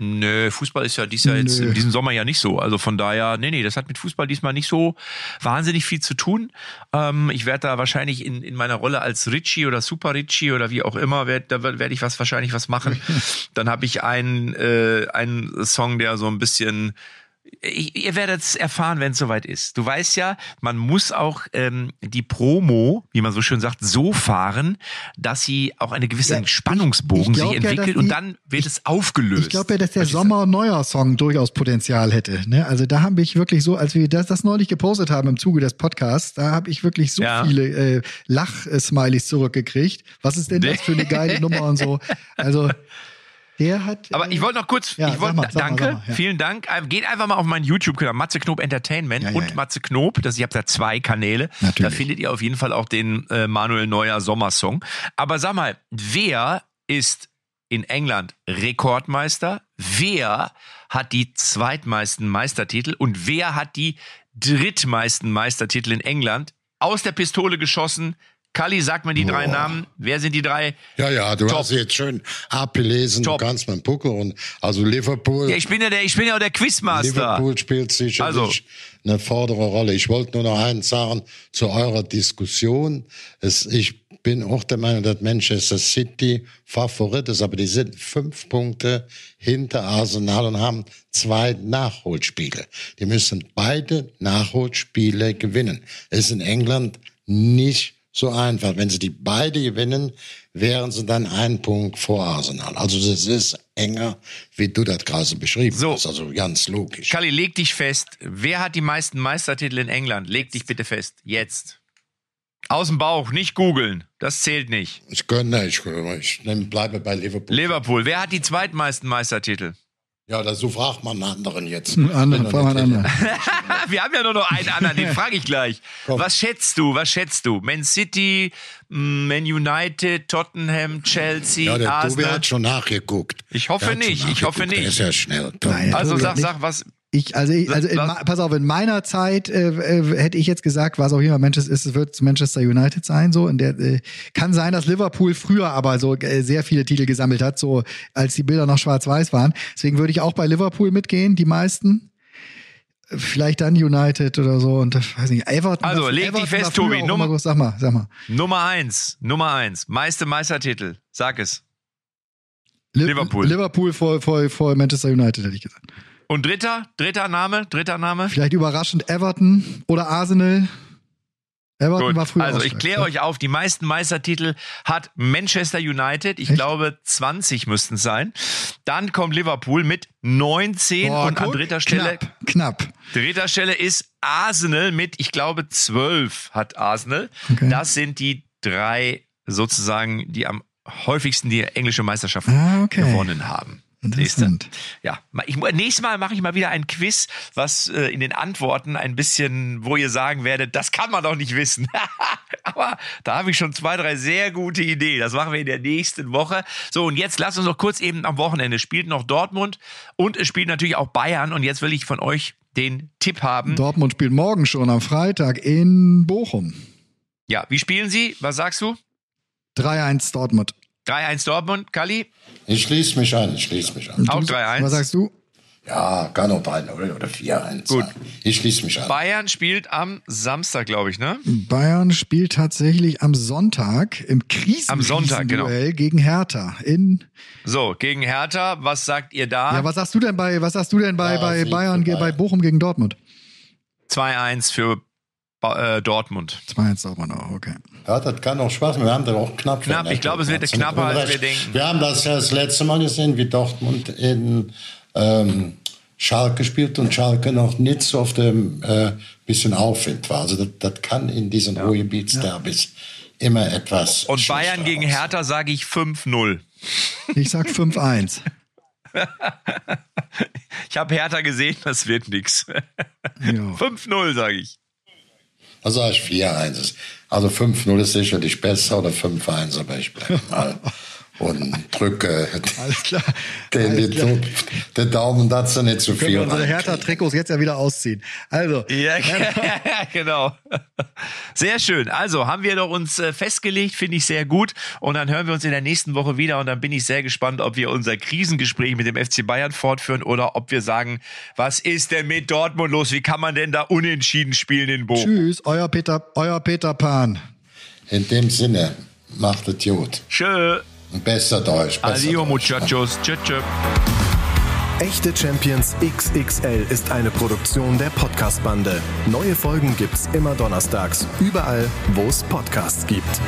Nö, Fußball ist ja dies Jahr jetzt Nö. in diesem Sommer ja nicht so. Also von daher, nee, nee, das hat mit Fußball diesmal nicht so wahnsinnig viel zu tun. Ähm, ich werde da wahrscheinlich in, in meiner Rolle als Richie oder Super Richie oder wie auch immer, werd, da werde ich was wahrscheinlich was machen. Dann habe ich einen, äh, einen Song, der so ein bisschen ich, ihr werdet es erfahren, wenn es soweit ist. Du weißt ja, man muss auch ähm, die Promo, wie man so schön sagt, so fahren, dass sie auch eine gewisse Ja, Spannungsbogen sich ja, entwickelt und die- dann wird es aufgelöst. Ich glaube ja, dass der? Sommer neuer Song durchaus Potenzial hätte. Ne? Also da habe ich wirklich so, als wir das, das neulich gepostet haben im Zuge des Podcasts, da habe ich wirklich so Ja. viele äh, Lach-Smileys zurückgekriegt. Was ist denn das für eine geile Nummer und so? Also der hat. Aber äh, ich wollte noch kurz, Ja, ich wollte, mal, mal, danke, sag mal, ja. vielen Dank. Ähm, Geht einfach mal auf meinen YouTube-Kanal, Matze Knob Entertainment Ja, und. Matze Knob. Das, ich habe da zwei Kanäle. Natürlich. Da findet ihr auf jeden Fall auch den äh, Manuel Neuer Sommersong. Aber sag mal, wer ist in England Rekordmeister? Wer hat die zweitmeisten Meistertitel? Und wer hat die drittmeisten Meistertitel in England? Aus der Pistole geschossen. Kali, sag mir die drei Boah. Namen. Wer sind die drei? Ja, ja, du Top. hast jetzt schön abgelesen, Top. du kannst mit dem Puckel und also Liverpool. Ja, ich bin ja der, ich bin ja auch der Quizmaster. Liverpool spielt sicherlich Also. eine vordere Rolle. Ich wollte nur noch eins sagen zu eurer Diskussion. Es, ich bin auch der Meinung, dass Manchester City Favorit ist, aber die sind fünf Punkte hinter Arsenal und haben zwei Nachholspiele. Die müssen beide Nachholspiele gewinnen. Es ist in England nicht so einfach. Wenn sie die beide gewinnen, wären sie dann ein Punkt vor Arsenal. Also das ist enger, wie du das gerade beschrieben So. hast. Also ganz logisch. Kalli, leg dich fest. Wer hat die meisten Meistertitel in England? Leg dich bitte fest. Jetzt. Aus dem Bauch, nicht googeln. Das zählt nicht. Ich gönne, ich, ich bleibe bei Liverpool. Liverpool. Wer hat die zweitmeisten Meistertitel? Ja, das, so fragt man einen anderen jetzt. Anderen, doch fragen wir nicht einen anderen. Wir haben ja nur noch einen anderen, den frage ich gleich. Komm. Was schätzt du? Was schätzt du? Man City, mm, Man United, Tottenham, Chelsea, Ja, der Tobi Arsenal? hat schon nachgeguckt. Ich hoffe nicht, ich hoffe nachgeguckt. Der nicht. ist ja schnell. Nein, Also Tobi sag, nicht. sag was. Ich, also, ich, also in, pass auf, in meiner Zeit äh, äh, hätte ich jetzt gesagt, was auch immer Manchester ist, es wird Manchester United sein. So, in der äh, kann sein, dass Liverpool früher aber so äh, sehr viele Titel gesammelt hat, so als die Bilder noch schwarz-weiß waren. Deswegen würde ich auch bei Liverpool mitgehen, die meisten. Äh, Vielleicht dann United oder so und das weiß nicht. Everton. Also, leg dich Everton fest, war früher Tobi, Nummer- groß. Sag mal, sag mal. Nummer eins, Nummer eins. Meiste Meistertitel. Sag es. Li- Liverpool. Liverpool vor, vor, vor Manchester United hätte ich gesagt. Und dritter, dritter Name, dritter Name. Vielleicht überraschend Everton oder Arsenal. Everton Gut. war früher Also ich kläre ja. euch auf, die meisten Meistertitel hat Manchester United. Ich Echt? glaube 20 müssten es sein. Dann kommt Liverpool mit 19 Boah, und an guck, dritter Stelle Knapp, knapp. Dritter Stelle ist Arsenal mit, ich glaube, 12 hat Arsenal. Okay. Das sind die drei sozusagen, die am häufigsten die englische Meisterschaft Ah, okay. gewonnen haben. Interessant. Ja, ich, nächstes Mal mache ich mal wieder ein Quiz, was äh, in den Antworten ein bisschen, wo ihr sagen werdet, das kann man doch nicht wissen. Aber da habe ich schon zwei, drei sehr gute Ideen. Das machen wir in der nächsten Woche. So, und jetzt lasst uns noch kurz eben am Wochenende spielt noch Dortmund und es spielt natürlich auch Bayern. Und jetzt will ich von euch den Tipp haben. Dortmund spielt morgen schon am Freitag in Bochum. Ja, wie spielen sie? Was sagst du? 3-1 Dortmund. 3-1 Dortmund, Kali? Ich schließe mich an, ich schließe mich an. Auch Du- 3-1. Was sagst du? Ja, kann auch 3-0 oder 4-1 Gut. sein. Ich schließe mich an. Bayern spielt am Samstag, glaube ich, ne? Bayern spielt tatsächlich am Sonntag im Krisen Am Sonntag, genau. Duell gegen Hertha in So, gegen Hertha, was sagt ihr da? Ja, was sagst du denn bei was sagst du denn bei Ja, bei Bayern ge- bei Bayern. Bochum gegen Dortmund? 2-1 für äh, Dortmund. 2-1 Dortmund auch, okay. Ja, das kann auch Spaß machen. Wir haben da auch knapp. Knapp, ich glaube, es wird knapper, als wir denken. Wir haben das ja das letzte Mal gesehen, wie Dortmund in ähm, Schalke spielt und Schalke noch nicht so auf dem äh, bisschen Aufwind war. Also das, das kann in diesen Ruhrgebietsderbys immer etwas. Und Bayern gegen aussehen. Hertha sage ich 5-0. Ich sag 5-1. Ich habe Hertha gesehen, das wird nix. ja. 5-0 sage ich. Also sage ich 4-1. Also 5-0 ist sicherlich besser oder 5-1, aber ich bleibe mal und drücke Alles klar. den, Alles klar. den, den Daumen dazu nicht zu Können viel. wir unsere. Hertha-Trikots jetzt ja wieder ausziehen. Also, Ja, genau. Sehr schön. Also haben wir doch uns äh, festgelegt, finde ich sehr gut. Und dann hören wir uns in der nächsten Woche wieder. Und dann bin ich sehr gespannt, ob wir unser Krisengespräch mit dem FC Bayern fortführen oder ob wir sagen, was ist denn mit Dortmund los? Wie kann man denn da unentschieden spielen in Bochum? tschüss, euer Peter, euer Peter Pan. In dem Sinne, macht es gut. Tschö. Besser Deutsch. Besser Adio, Deutsch. muchachos. Tschö, tschö. Echte Champions XXL ist eine Produktion der Podcast-Bande. Neue Folgen gibt's immer donnerstags, überall, wo es Podcasts gibt.